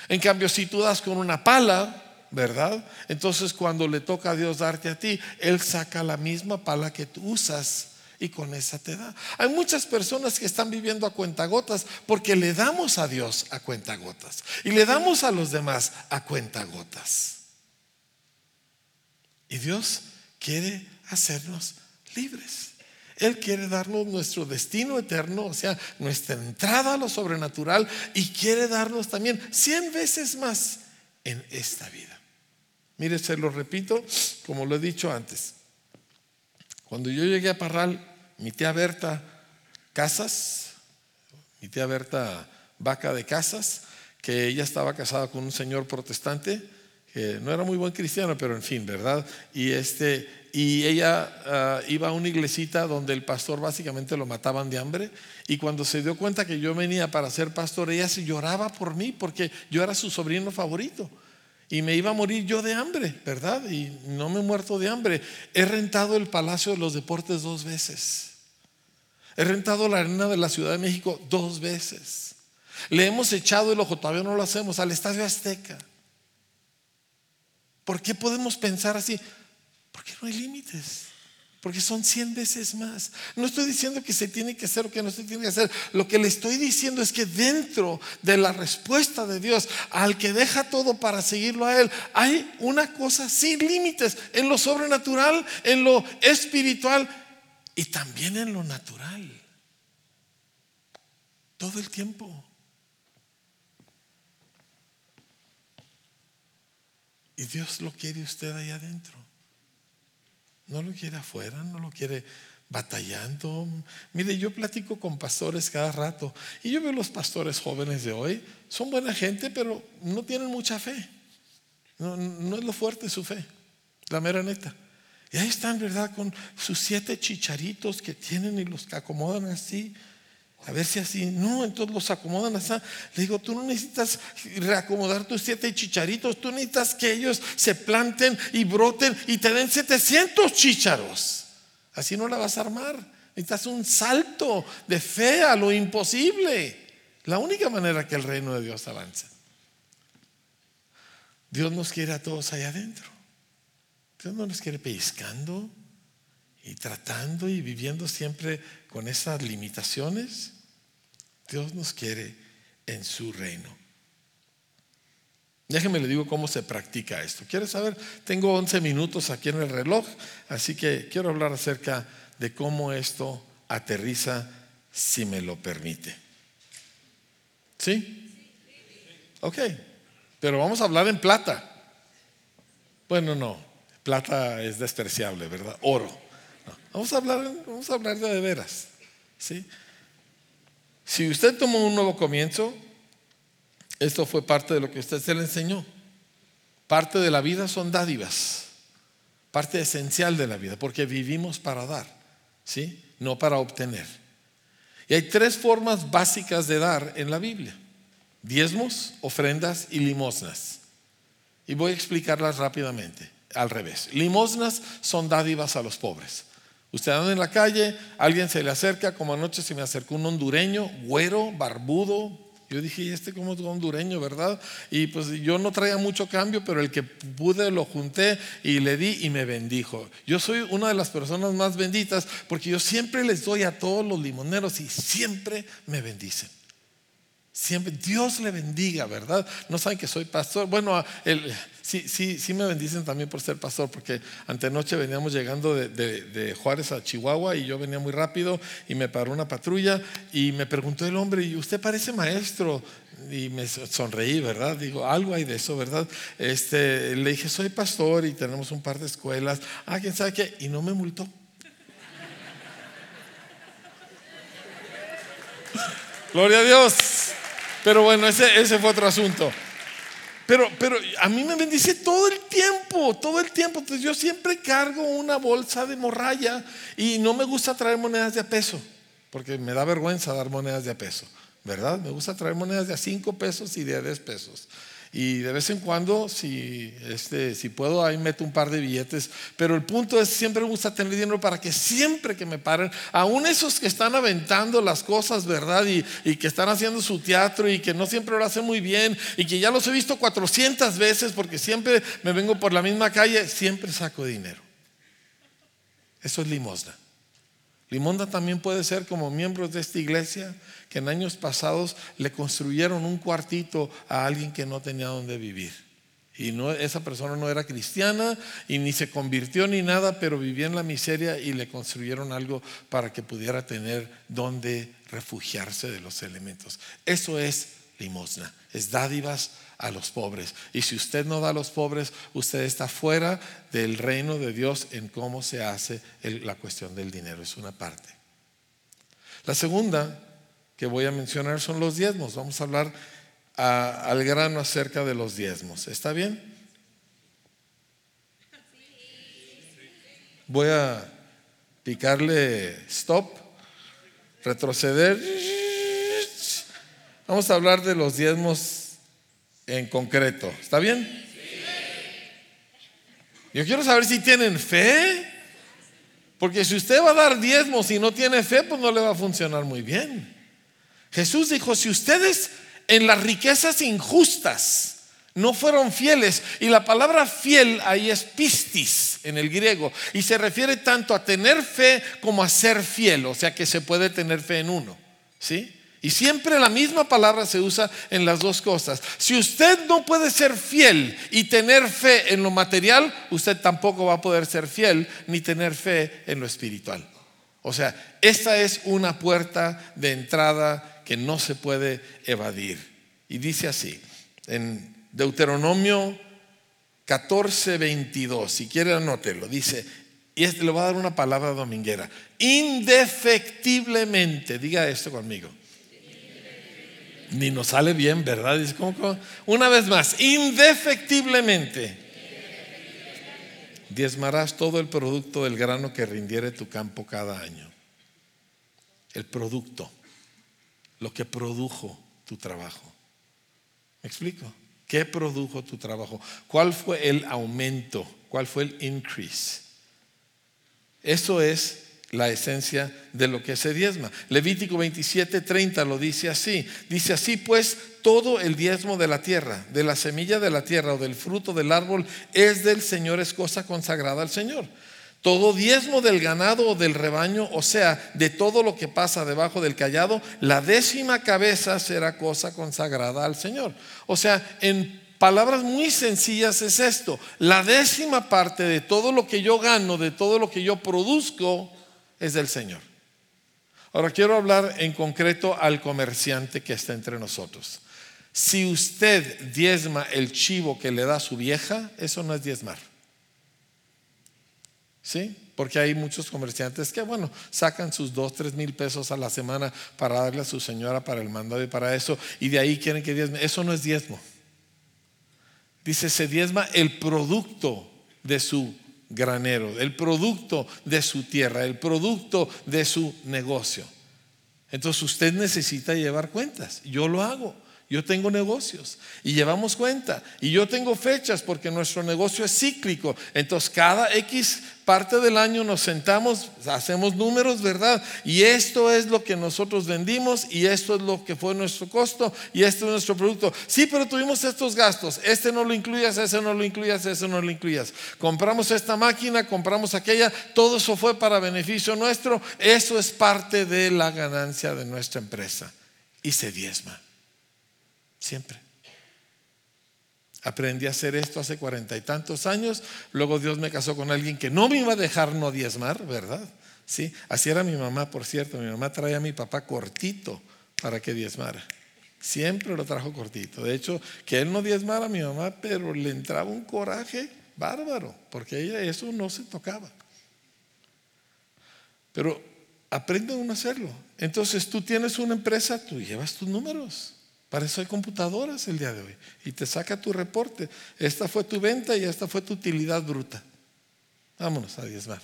En cambio, si tú das con una pala, ¿verdad? Entonces cuando le toca a Dios darte a ti, Él saca la misma pala que tú usas y con esa te da. Hay muchas personas que están viviendo a cuentagotas porque le damos a Dios a cuentagotas y le damos a los demás a cuentagotas. Y Dios quiere hacernos libres. Él quiere darnos nuestro destino eterno, o sea, nuestra entrada a lo sobrenatural y quiere darnos también cien veces más en esta vida. Mire, se lo repito, como lo he dicho antes. Cuando yo llegué a Parral, mi tía Berta Casas, mi tía Berta Vaca de Casas, que ella estaba casada con un señor protestante, que no era muy buen cristiano, pero en fin, ¿verdad? Y, este, y ella ah, iba a una iglesita donde el pastor básicamente lo mataban de hambre. Y cuando se dio cuenta que yo venía para ser pastor, ella se lloraba por mí porque yo era su sobrino favorito. Y me iba a morir yo de hambre, ¿verdad? Y no me he muerto de hambre. He rentado el Palacio de los Deportes dos veces. He rentado la arena de la Ciudad de México dos veces. Le hemos echado el ojo, todavía no lo hacemos, al Estadio Azteca. ¿Por qué podemos pensar así? Porque no hay límites porque son 100 veces más. No estoy diciendo que se tiene que hacer o que no se tiene que hacer. Lo que le estoy diciendo es que dentro de la respuesta de Dios, al que deja todo para seguirlo a Él, hay una cosa sin límites en lo sobrenatural, en lo espiritual y también en lo natural. Todo el tiempo. Y Dios lo quiere usted ahí adentro. No lo quiere afuera, no lo quiere batallando. Mire, yo platico con pastores cada rato y yo veo los pastores jóvenes de hoy, son buena gente, pero no tienen mucha fe. No, es lo fuerte su fe, la mera neta. Y ahí están, ¿verdad? Con sus siete chicharitos que tienen y los que acomodan así. A ver si así, no, entonces los acomodan así. Le digo, tú no necesitas reacomodar tus siete chicharitos, tú necesitas que ellos se planten y broten y te den 700 chicharos. Así no la vas a armar. Necesitas un salto de fe a lo imposible. La única manera que el reino de Dios avance. Dios nos quiere a todos allá adentro. Dios no nos quiere pescando y tratando y viviendo siempre con esas limitaciones. Dios nos quiere en su reino. Déjeme le digo cómo se practica esto. ¿Quieres saber? Tengo 11 minutos aquí en el reloj, así que quiero hablar acerca de cómo esto aterriza, si me lo permite. ¿Sí? Ok, pero vamos a hablar en plata. Bueno, no, plata es despreciable, ¿verdad? Oro. Vamos a hablar, vamos a hablar de, de veras. ¿sí? Si usted tomó un nuevo comienzo, esto fue parte de lo que usted se le enseñó. Parte de la vida son dádivas, parte esencial de la vida, porque vivimos para dar, ¿sí? No para obtener. Y hay tres formas básicas de dar en la Biblia. Diezmos, ofrendas y limosnas. Y voy a explicarlas rápidamente, al revés. Limosnas son dádivas a los pobres. Usted anda en la calle, alguien se le acerca, como anoche se me acercó un hondureño, güero, barbudo, yo dije, ¿y este como es hondureño, verdad? Y pues yo no traía mucho cambio, pero el que pude lo junté y le di y me bendijo. Yo soy una de las personas más benditas porque yo siempre les doy a todos los limoneros y siempre me bendicen. Siempre, Dios le bendiga, ¿verdad? No saben que soy pastor. Bueno, sí, sí, sí me bendicen también por ser pastor, porque antenoche veníamos llegando de, de, Juárez a Chihuahua y yo venía muy rápido y me paró una patrulla y me preguntó el hombre, ¿y usted parece maestro? Y me sonreí, ¿verdad? Digo, algo hay de eso, ¿verdad? Este, le dije, soy pastor y tenemos un par de escuelas. Ah, ¿quién sabe qué? Y no me multó. Gloria a Dios. Pero bueno, ese, ese fue otro asunto. Pero, pero a mí me bendice todo el tiempo, todo el tiempo. Entonces yo siempre cargo una bolsa de morralla y no me gusta traer monedas de a peso, porque me da vergüenza dar monedas de a peso, ¿verdad? Me gusta traer monedas de a 5 pesos y de a 10 pesos. Y de vez en cuando, si, este, si puedo, ahí meto un par de billetes. Pero el punto es, siempre me gusta tener dinero para que siempre que me paren, aún esos que están aventando las cosas, ¿verdad? Y, y que están haciendo su teatro y que no siempre lo hacen muy bien y que ya los he visto 400 veces porque siempre me vengo por la misma calle, siempre saco dinero. Eso es limosna. Limonda también puede ser como miembros de esta iglesia que en años pasados le construyeron un cuartito a alguien que no tenía donde vivir. Y no, esa persona no era cristiana y ni se convirtió ni nada, pero vivía en la miseria y le construyeron algo para que pudiera tener donde refugiarse de los elementos. Eso es limosna, es dádivas a los pobres. Y si usted no da a los pobres, usted está fuera del reino de Dios en cómo se hace la cuestión del dinero. Es una parte. La segunda que voy a mencionar son los diezmos. Vamos a hablar al grano acerca de los diezmos. ¿Está bien? Voy a picarle stop, retroceder. Vamos a hablar de los diezmos en concreto. ¿Está bien? Yo quiero saber si tienen fe. Porque si usted va a dar diezmos y no tiene fe, pues no le va a funcionar muy bien. Jesús dijo, si ustedes en las riquezas injustas no fueron fieles, y la palabra fiel ahí es pistis en el griego, y se refiere tanto a tener fe como a ser fiel, o sea que se puede tener fe en uno. ¿Sí? Y siempre la misma palabra se usa en las dos cosas. Si usted no puede ser fiel y tener fe en lo material, usted tampoco va a poder ser fiel ni tener fe en lo espiritual. O sea, esta es una puerta de entrada que no se puede evadir. Y dice así, en Deuteronomio 14, 22, si quiere anótelo, dice, y este le va a dar una palabra dominguera, indefectiblemente, diga esto conmigo ni nos sale bien, ¿verdad? Una vez más, indefectiblemente diezmarás todo el producto del grano que rindiere tu campo cada año. El producto, lo que produjo tu trabajo. ¿Me explico? ¿Qué produjo tu trabajo? ¿Cuál fue el aumento? ¿Cuál fue el increase? Eso es la esencia de lo que se diezma. Levítico 27, 30 lo dice así. Dice así pues, todo el diezmo de la tierra, de la semilla de la tierra o del fruto del árbol es del Señor, es cosa consagrada al Señor. Todo diezmo del ganado o del rebaño, o sea, de todo lo que pasa debajo del callado, la décima cabeza será cosa consagrada al Señor. O sea, en palabras muy sencillas es esto, la décima parte de todo lo que yo gano, de todo lo que yo produzco, es del Señor. Ahora quiero hablar en concreto al comerciante que está entre nosotros. Si usted diezma el chivo que le da su vieja, eso no es diezmar. ¿Sí? Porque hay muchos comerciantes que, bueno, sacan sus dos, tres mil pesos a la semana para darle a su señora para el mandado y para eso, y de ahí quieren que diezme. Eso no es diezmo. Dice, se diezma el producto de su granero, el producto de su tierra, el producto de su negocio. Entonces usted necesita llevar cuentas. Yo lo hago. Yo tengo negocios y llevamos cuenta. Y yo tengo fechas porque nuestro negocio es cíclico. Entonces cada X parte del año nos sentamos, hacemos números, ¿verdad? Y esto es lo que nosotros vendimos y esto es lo que fue nuestro costo y esto es nuestro producto. Sí, pero tuvimos estos gastos. Este no lo incluyas, ese no lo incluyas, ese no lo incluyas. Compramos esta máquina, compramos aquella. Todo eso fue para beneficio nuestro. Eso es parte de la ganancia de nuestra empresa. Y se diezma. Siempre. Aprendí a hacer esto hace cuarenta y tantos años. Luego Dios me casó con alguien que no me iba a dejar no diezmar, ¿verdad? Sí, así era mi mamá, por cierto. Mi mamá traía a mi papá cortito para que diezmara. Siempre lo trajo cortito. De hecho, que él no diezmara a mi mamá, pero le entraba un coraje bárbaro, porque ella eso no se tocaba. Pero aprende a hacerlo. Entonces tú tienes una empresa, tú llevas tus números. Para eso hay computadoras el día de hoy. Y te saca tu reporte. Esta fue tu venta y esta fue tu utilidad bruta. Vámonos a diezmar.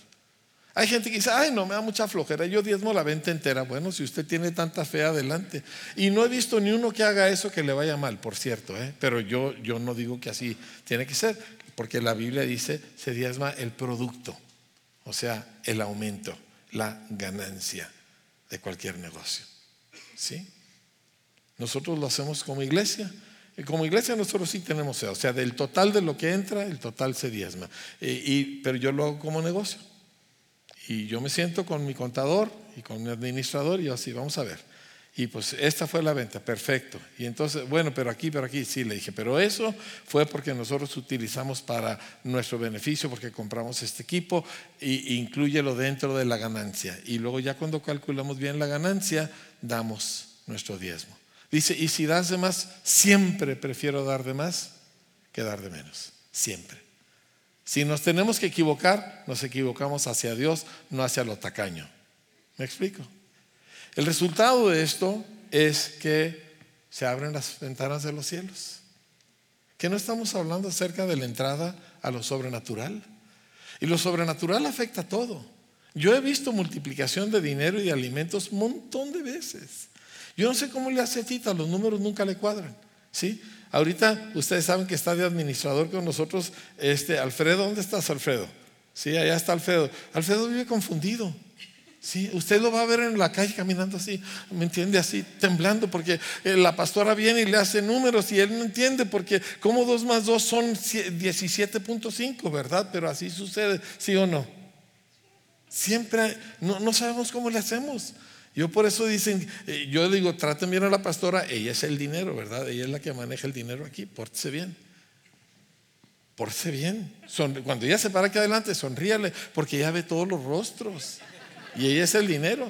Hay gente que dice, ay, no, me da mucha flojera, yo diezmo la venta entera. Bueno, si usted tiene tanta fe, adelante. Y no he visto ni uno que haga eso que le vaya mal, por cierto, ¿eh? pero yo, yo no digo que así tiene que ser, porque la Biblia dice, se diezma el producto, o sea, el aumento, la ganancia de cualquier negocio. ¿Sí? Nosotros lo hacemos como iglesia. Como iglesia nosotros sí tenemos O sea, del total de lo que entra, el total se diezma. Y, pero yo lo hago como negocio. Y yo me siento con mi contador y con mi administrador y yo así, vamos a ver. Y pues esta fue la venta, perfecto. Y entonces, bueno, pero aquí, pero aquí, sí, le dije, pero eso fue porque nosotros utilizamos para nuestro beneficio, porque compramos este equipo e incluyelo dentro de la ganancia. Y luego ya cuando calculamos bien la ganancia, damos nuestro diezmo. Dice, y si das de más, siempre prefiero dar de más que dar de menos. Siempre. Si nos tenemos que equivocar, nos equivocamos hacia Dios, no hacia lo tacaño. ¿Me explico? El resultado de esto es que se abren las ventanas de los cielos. Que no estamos hablando acerca de la entrada a lo sobrenatural. Y lo sobrenatural afecta a todo. Yo he visto multiplicación de dinero y de alimentos un montón de veces. Yo no sé cómo le hace Tita, los números nunca le cuadran. ¿sí? Ahorita ustedes saben que está de administrador con nosotros este Alfredo. ¿Dónde estás, Alfredo? Sí, allá está Alfredo. Alfredo vive confundido. Sí, usted lo va a ver en la calle caminando así, ¿me entiende? Así, temblando, porque eh, la pastora viene y le hace números y él no entiende, porque como dos más dos son 17.5, ¿verdad? Pero así sucede, ¿sí o no? Siempre, no, no sabemos cómo le hacemos. Yo por eso dicen, eh, yo digo, traten bien a la pastora, ella es el dinero, ¿verdad? Ella es la que maneja el dinero aquí, pórtese bien. Pórtese bien. cuando ella se para aquí adelante, sonríale, porque ella ve todos los rostros. Y ella es el dinero.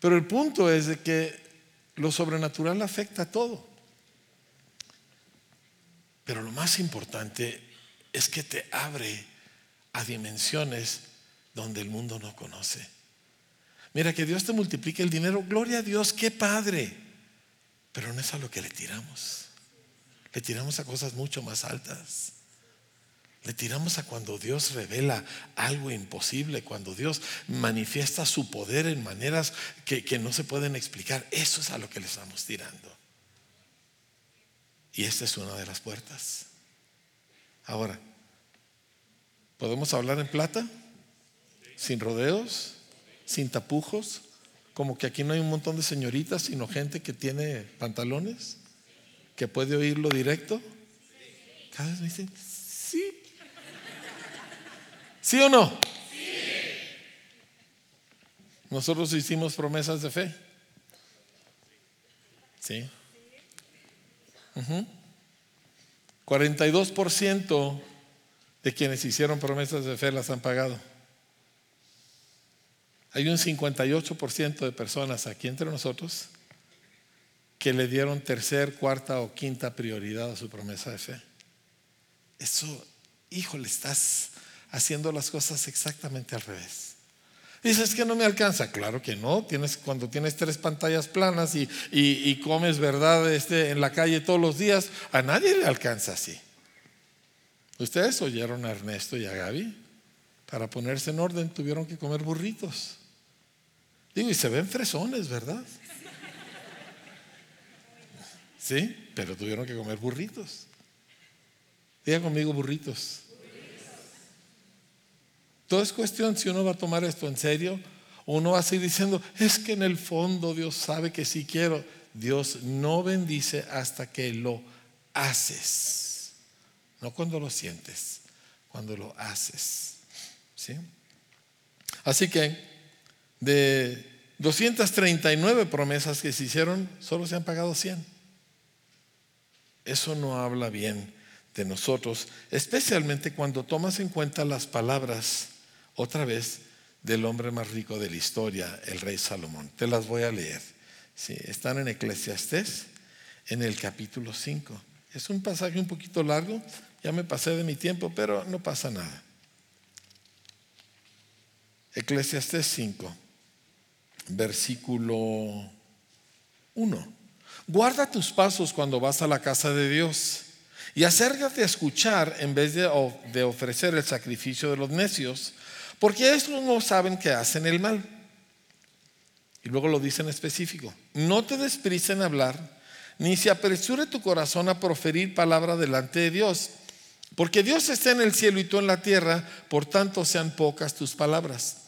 Pero el punto es de que lo sobrenatural afecta a todo. Pero lo más importante es que te abre a dimensiones donde el mundo no conoce. Mira, que Dios te multiplique el dinero. Gloria a Dios, qué padre. Pero no es a lo que le tiramos. Le tiramos a cosas mucho más altas. Le tiramos a cuando Dios revela algo imposible, cuando Dios manifiesta su poder en maneras que, que, no se pueden explicar. Eso es a lo que le estamos tirando. Y esta es una de las puertas. Ahora, ¿podemos hablar en plata? ¿Sin rodeos? Sin tapujos, como que aquí no hay un montón de señoritas, sino gente que tiene pantalones, que puede oírlo directo. Cada vez me dicen, sí. ¿Sí o no? Nosotros hicimos promesas de fe. Sí. 42% de quienes hicieron promesas de fe las han pagado. Hay un 58% de personas aquí entre nosotros que le dieron tercer, cuarta o quinta prioridad a su promesa de fe. Eso, híjole, estás haciendo las cosas exactamente al revés. Dices que no me alcanza. Claro que no. Tienes, cuando tienes tres pantallas planas y, y, comes, ¿verdad?, este, en la calle todos los días, a nadie le alcanza así. Ustedes oyeron a Ernesto y a Gaby. Para ponerse en orden tuvieron que comer burritos. Digo, y se ven fresones, ¿verdad? Sí, pero tuvieron que comer burritos. Diga conmigo burritos. Todo es cuestión si uno va a tomar esto en serio o uno va a seguir diciendo, es que en el fondo Dios sabe que si quiero. Dios no bendice hasta que lo haces. No cuando lo sientes, cuando lo haces. ¿Sí? Así que de 239 promesas que se hicieron, solo se han pagado 100. Eso no habla bien de nosotros, especialmente cuando tomas en cuenta las palabras, otra vez, del hombre más rico de la historia, el rey Salomón. Te las voy a leer. Sí, están en Eclesiastés, en el capítulo 5. Es un pasaje un poquito largo, ya me pasé de mi tiempo, pero no pasa nada. Eclesiastés 5, versículo 1. Guarda tus pasos cuando vas a la casa de Dios y acércate a escuchar en vez de, de ofrecer el sacrificio de los necios porque estos no saben que hacen el mal. Y luego lo dice en específico. No te desprice en hablar, ni se apresure tu corazón a proferir palabra delante de Dios. Porque Dios está en el cielo y tú en la tierra, por tanto sean pocas tus palabras.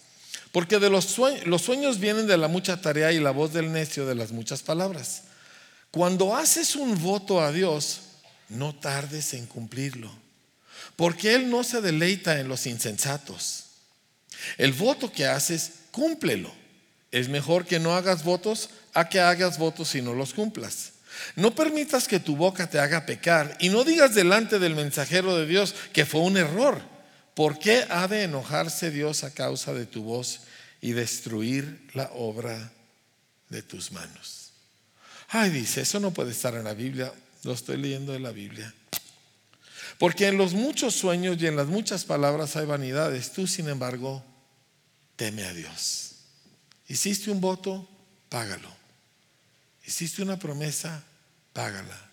Porque de los sueños, los sueños vienen de la mucha tarea y la voz del necio de las muchas palabras. Cuando haces un voto a Dios, no tardes en cumplirlo, porque Él no se deleita en los insensatos. El voto que haces, cúmplelo. Es mejor que no hagas votos a que hagas votos y no los cumplas. No permitas que tu boca te haga pecar y no digas delante del mensajero de Dios que fue un error. ¿Por qué ha de enojarse Dios a causa de tu voz y destruir la obra de tus manos? Ay, dice, eso no puede estar en la Biblia. Lo estoy leyendo de la Biblia. Porque en los muchos sueños y en las muchas palabras hay vanidades. Tú, sin embargo, teme a Dios. Hiciste un voto, págalo. Hiciste una promesa, págala.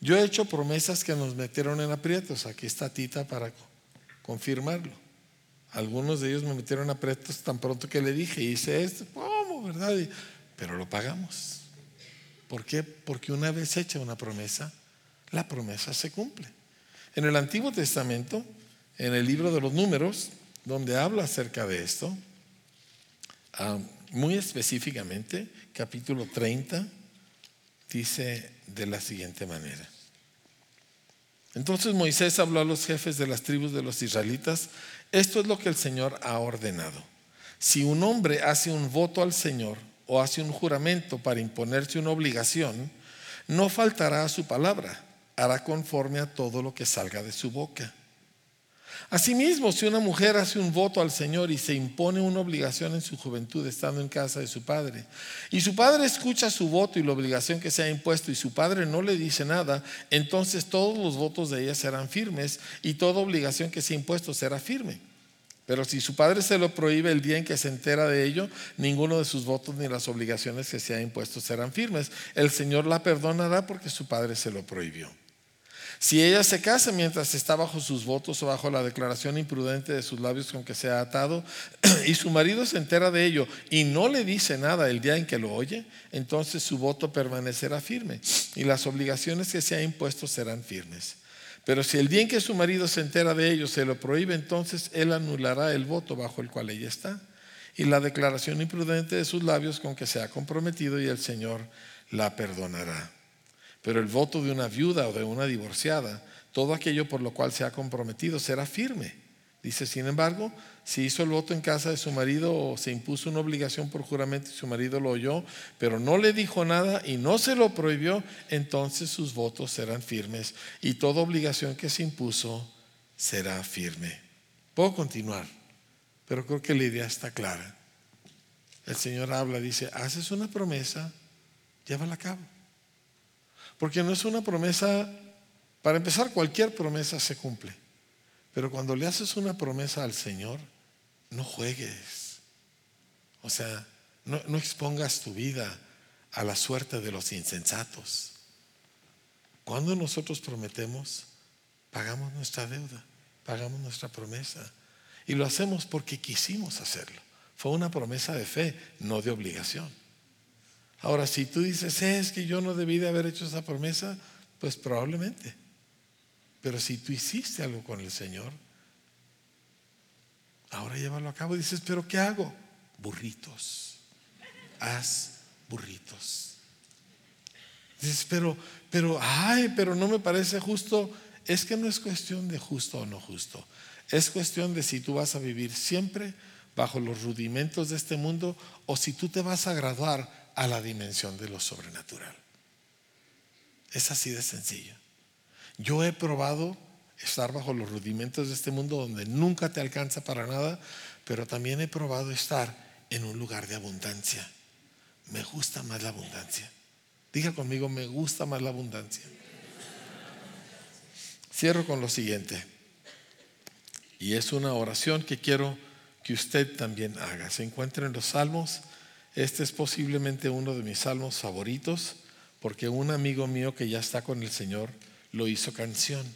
Yo he hecho promesas que nos metieron en aprietos. Aquí está Tita para confirmarlo. Algunos de ellos me metieron en aprietos tan pronto que le dije, hice esto, ¿cómo, verdad? pero lo pagamos. ¿Por qué? Porque una vez hecha una promesa, la promesa se cumple. En el Antiguo Testamento, en el libro de los números, donde habla acerca de esto, ah, muy específicamente, capítulo 30, dice de la siguiente manera. Entonces Moisés habló a los jefes de las tribus de los israelitas, esto es lo que el Señor ha ordenado. Si un hombre hace un voto al Señor o hace un juramento para imponerse una obligación, no faltará a su palabra hará conforme a todo lo que salga de su boca. Asimismo, si una mujer hace un voto al Señor y se impone una obligación en su juventud estando en casa de su padre, y su padre escucha su voto y la obligación que se ha impuesto y su padre no le dice nada, entonces todos los votos de ella serán firmes y toda obligación que se ha impuesto será firme. Pero si su padre se lo prohíbe el día en que se entera de ello, ninguno de sus votos ni las obligaciones que se ha impuesto serán firmes. El Señor la perdonará porque su padre se lo prohibió. Si ella se casa mientras está bajo sus votos o bajo la declaración imprudente de sus labios con que se ha atado, y su marido se entera de ello y no le dice nada el día en que lo oye, entonces su voto permanecerá firme y las obligaciones que se ha impuesto serán firmes. Pero si el día en que su marido se entera de ello se lo prohíbe, entonces él anulará el voto bajo el cual ella está y la declaración imprudente de sus labios con que se ha comprometido y el Señor la perdonará. Pero el voto de una viuda o de una divorciada, todo aquello por lo cual se ha comprometido será firme. Dice, sin embargo, si hizo el voto en casa de su marido o se impuso una obligación por juramento y su marido lo oyó, pero no le dijo nada y no se lo prohibió, entonces sus votos serán firmes y toda obligación que se impuso será firme. Puedo continuar, pero creo que la idea está clara. El Señor habla, dice, haces una promesa, llévala a cabo. Porque no es una promesa, para empezar, cualquier promesa se cumple. Pero cuando le haces una promesa al Señor, no juegues. O sea, no, no expongas tu vida a la suerte de los insensatos. Cuando nosotros prometemos, pagamos nuestra deuda, pagamos nuestra promesa. Y lo hacemos porque quisimos hacerlo, Fue una promesa de fe, no de obligación. Ahora, si tú dices, es que yo no debí de haber hecho esa promesa, pues probablemente. Pero si tú hiciste algo con el Señor, ahora llévalo a cabo y dices, pero ¿qué hago? Burritos. Haz burritos. Dices, pero, pero, ay, pero no me parece justo. Es que no es cuestión de justo o no justo. Es cuestión de si tú vas a vivir siempre bajo los rudimentos de este mundo o si tú te vas a graduar a la dimensión de lo sobrenatural. Es así de sencillo. Yo he probado estar bajo los rudimentos de este mundo donde nunca te alcanza para nada, pero también he probado estar en un lugar de abundancia. Me gusta más la abundancia. Diga conmigo, me gusta más la abundancia. Cierro con lo siguiente. Y es una oración que quiero que usted también haga. Se encuentra en los salmos. Este es posiblemente uno de mis salmos favoritos porque un amigo mío que ya está con el Señor lo hizo canción.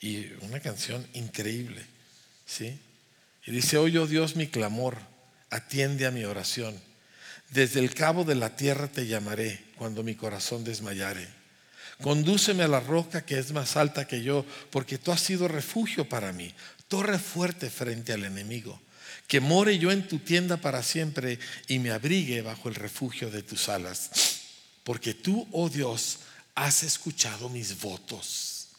Y una canción increíble. ¿sí? Y dice, oye oh Dios mi clamor, atiende a mi oración. Desde el cabo de la tierra te llamaré cuando mi corazón desmayare. Condúceme a la roca que es más alta que yo, porque tú has sido refugio para mí, torre fuerte frente al enemigo. Que more yo en tu tienda para siempre y me abrigue bajo el refugio de tus alas. Porque tú, oh Dios, has escuchado mis votos.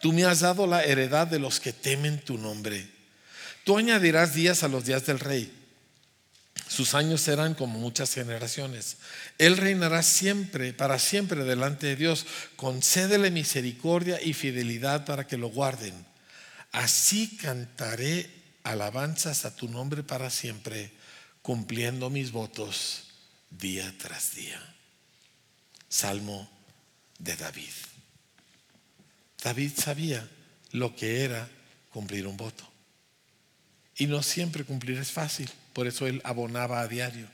Tú me has dado la heredad de los que temen tu nombre. Tú añadirás días a los días del rey sus años serán como muchas generaciones. Él reinará siempre, para siempre delante de Dios. Concédele misericordia y fidelidad para que lo guarden. Así cantaré alabanzas a tu nombre para siempre, cumpliendo mis votos día tras día. Salmo de David. David sabía lo que era cumplir un voto. Y no siempre cumplir es fácil. Por eso él abonaba a diario,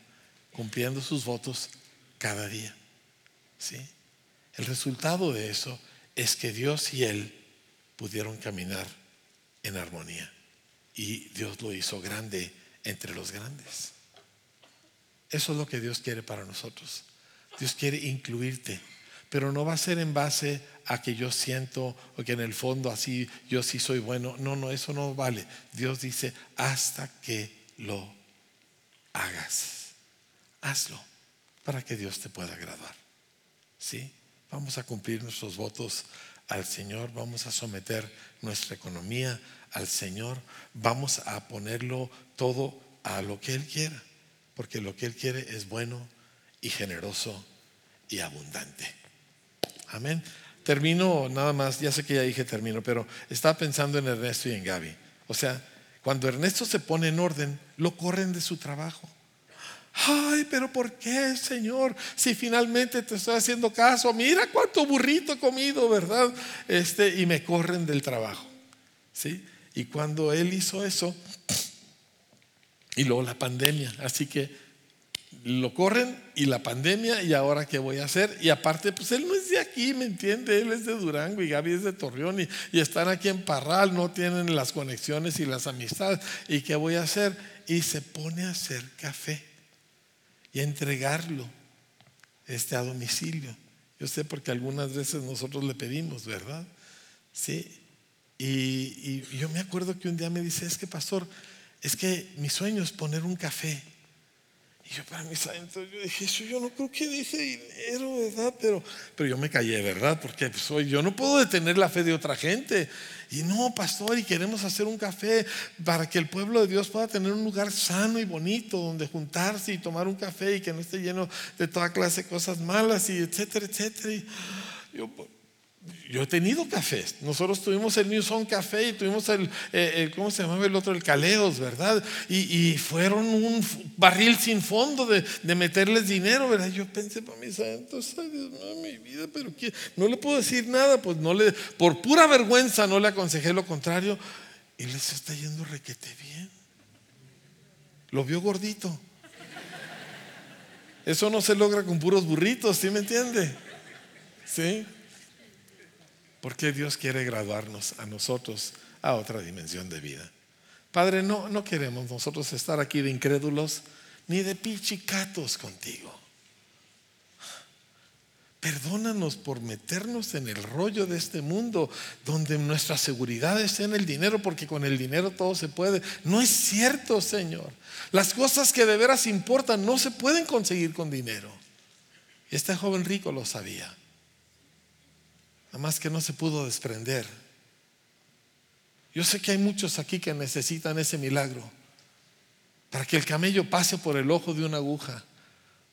cumpliendo sus votos cada día. ¿Sí? El resultado de eso es que Dios y él pudieron caminar en armonía. Y Dios lo hizo grande entre los grandes. Eso es lo que Dios quiere para nosotros. Dios quiere incluirte, pero no va a ser en base a que yo siento o que en el fondo así yo sí soy bueno. No, no, eso no vale. Dios dice hasta que lo hagas. Hazlo para que Dios te pueda agradar. ¿Sí? Vamos a cumplir nuestros votos al Señor, vamos a someter nuestra economía al Señor, vamos a ponerlo todo a lo que Él quiera, porque lo que Él quiere es bueno y generoso y abundante. Amén. Termino nada más, ya sé que ya dije termino, pero estaba pensando en Ernesto y en Gaby. O sea, cuando Ernesto se pone en orden, lo corren de su trabajo. Ay, pero ¿por qué, Señor? Si finalmente te estoy haciendo caso, mira cuánto burrito he comido, ¿verdad? Este, y me corren del trabajo. ¿Sí? Y cuando él hizo eso, y luego la pandemia, así que lo corren y la pandemia y ahora qué voy a hacer. Y aparte, pues él no es de aquí, ¿me entiende? Él es de Durango y Gaby es de Torreón y, están aquí en Parral, no tienen las conexiones y las amistades. ¿Y qué voy a hacer? Y se pone a hacer café y a entregarlo este, a domicilio. Yo sé porque algunas veces nosotros le pedimos, ¿verdad? Sí. Y, yo me acuerdo que un día me dice, es que pastor, es que mi sueño es poner un café y yo para mis adentros, yo dije, eso yo no creo que deje dinero, ¿verdad? Pero, pero yo me callé, ¿verdad? Porque soy, pues, yo no puedo detener la fe de otra gente. Y no, pastor, y queremos hacer un café para que el pueblo de Dios pueda tener un lugar sano y bonito donde juntarse y tomar un café y que no esté lleno de toda clase de cosas malas y etcétera, etcétera. Y yo, yo he tenido cafés. Nosotros tuvimos el New Song Café y tuvimos el, eh, ¿cómo se llamaba el otro? El Caleos, ¿verdad? Y, fueron un barril sin fondo de, meterles dinero, ¿verdad? Yo pensé para mis santos, ay Dios mío, mi vida, pero no le puedo decir nada, pues no le, por pura vergüenza no le aconsejé lo contrario y les está yendo requete bien. Lo vio gordito. Eso no se logra con puros burritos, ¿sí me entiende? ¿Sí? Porque Dios quiere graduarnos a nosotros a otra dimensión de vida. Padre, no, no queremos nosotros estar aquí de incrédulos ni de pichicatos contigo. Perdónanos por meternos en el rollo de este mundo donde nuestra seguridad está en el dinero porque con el dinero todo se puede. No es cierto, Señor. Las cosas que de veras importan no se pueden conseguir con dinero. Este joven rico lo sabía. Nada más que no se pudo desprender. Yo sé que hay muchos aquí que necesitan ese milagro para que el camello pase por el ojo de una aguja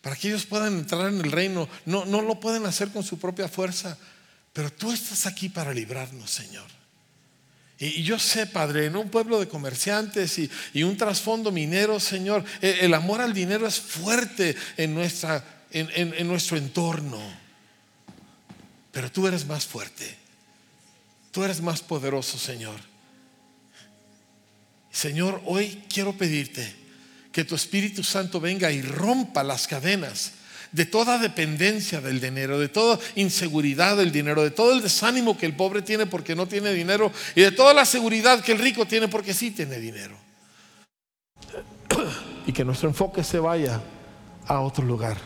para que ellos puedan entrar en el reino. No, no lo pueden hacer con su propia fuerza, pero tú estás aquí para librarnos, Señor. Y, yo sé, Padre, en un pueblo de comerciantes y, un trasfondo minero, Señor, el, el, amor al dinero es fuerte en nuestro entorno. Pero tú eres más fuerte. Tú eres más poderoso, Señor. Señor, hoy quiero pedirte que tu Espíritu Santo venga y rompa las cadenas de toda dependencia del dinero, de toda inseguridad del dinero, de todo el desánimo que el pobre tiene porque no tiene dinero y de toda la seguridad que el rico tiene porque sí tiene dinero. Y que nuestro enfoque se vaya a otro lugar.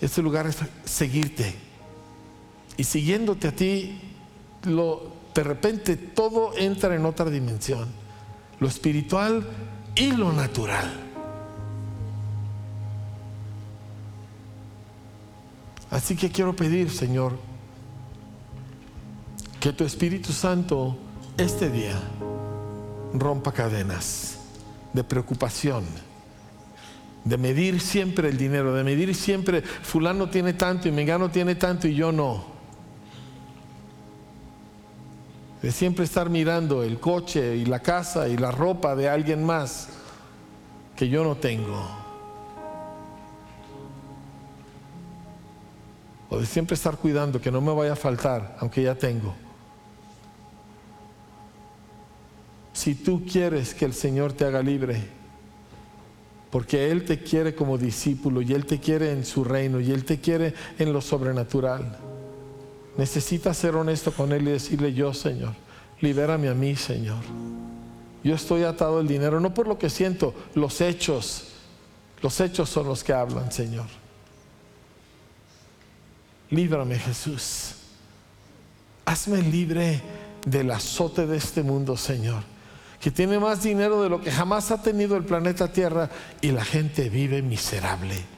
Ese lugar es seguirte. Y siguiéndote a ti, lo, de repente todo entra en otra dimensión. Lo espiritual y lo natural. Así que quiero pedir, Señor, que tu Espíritu Santo este día rompa cadenas de preocupación, de medir siempre el dinero, de medir siempre, fulano tiene tanto y mengano tiene tanto y yo no. De siempre estar mirando el coche y la casa y la ropa de alguien más que yo no tengo. O de siempre estar cuidando que no me vaya a faltar, aunque ya tengo. Si tú quieres que el Señor te haga libre, porque Él te quiere como discípulo y Él te quiere en su reino y Él te quiere en lo sobrenatural, necesitas ser honesto con Él y decirle yo, Señor, libérame a mí, Señor. Yo estoy atado al dinero, no por lo que siento, los hechos, los hechos son los que hablan, Señor. Líbrame Jesús. Hazme libre del azote de este mundo, Señor, que tiene más dinero de lo que jamás ha tenido el planeta Tierra y la gente vive miserable.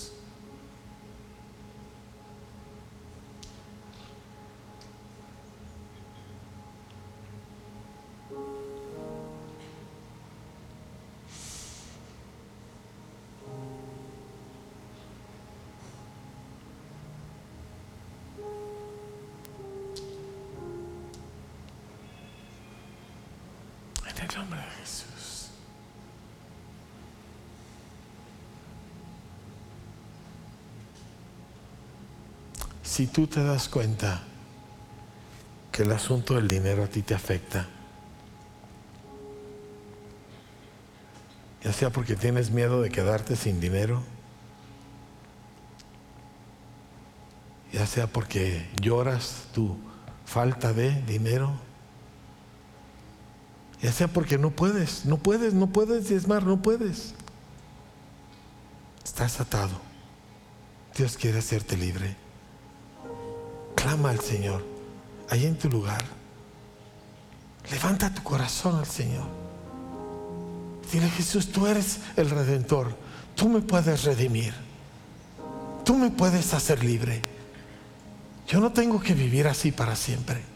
Nombre de Jesús. si tú te das cuenta que el asunto del dinero a ti te afecta, ya sea porque tienes miedo de quedarte sin dinero, ya sea porque lloras tu falta de dinero, ya sea porque no puedes, no puedes, no puedes diezmar, no puedes. Estás atado. Dios quiere hacerte libre. Clama al Señor, ahí en tu lugar. Levanta tu corazón al Señor. Dile, Jesús, tú eres el redentor. Tú me puedes redimir. Tú me puedes hacer libre. Yo no tengo que vivir así para siempre.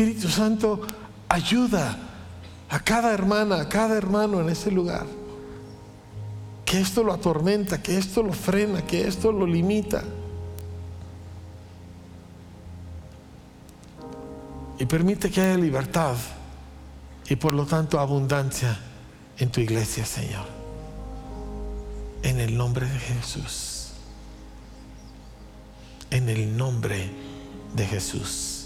Espíritu Santo, ayuda a cada hermana, a cada hermano en ese lugar que esto lo atormenta, que esto lo frena, que esto lo limita. Y permite que haya libertad y por lo tanto abundancia en tu iglesia, Señor. En el nombre de Jesús. En el nombre de Jesús.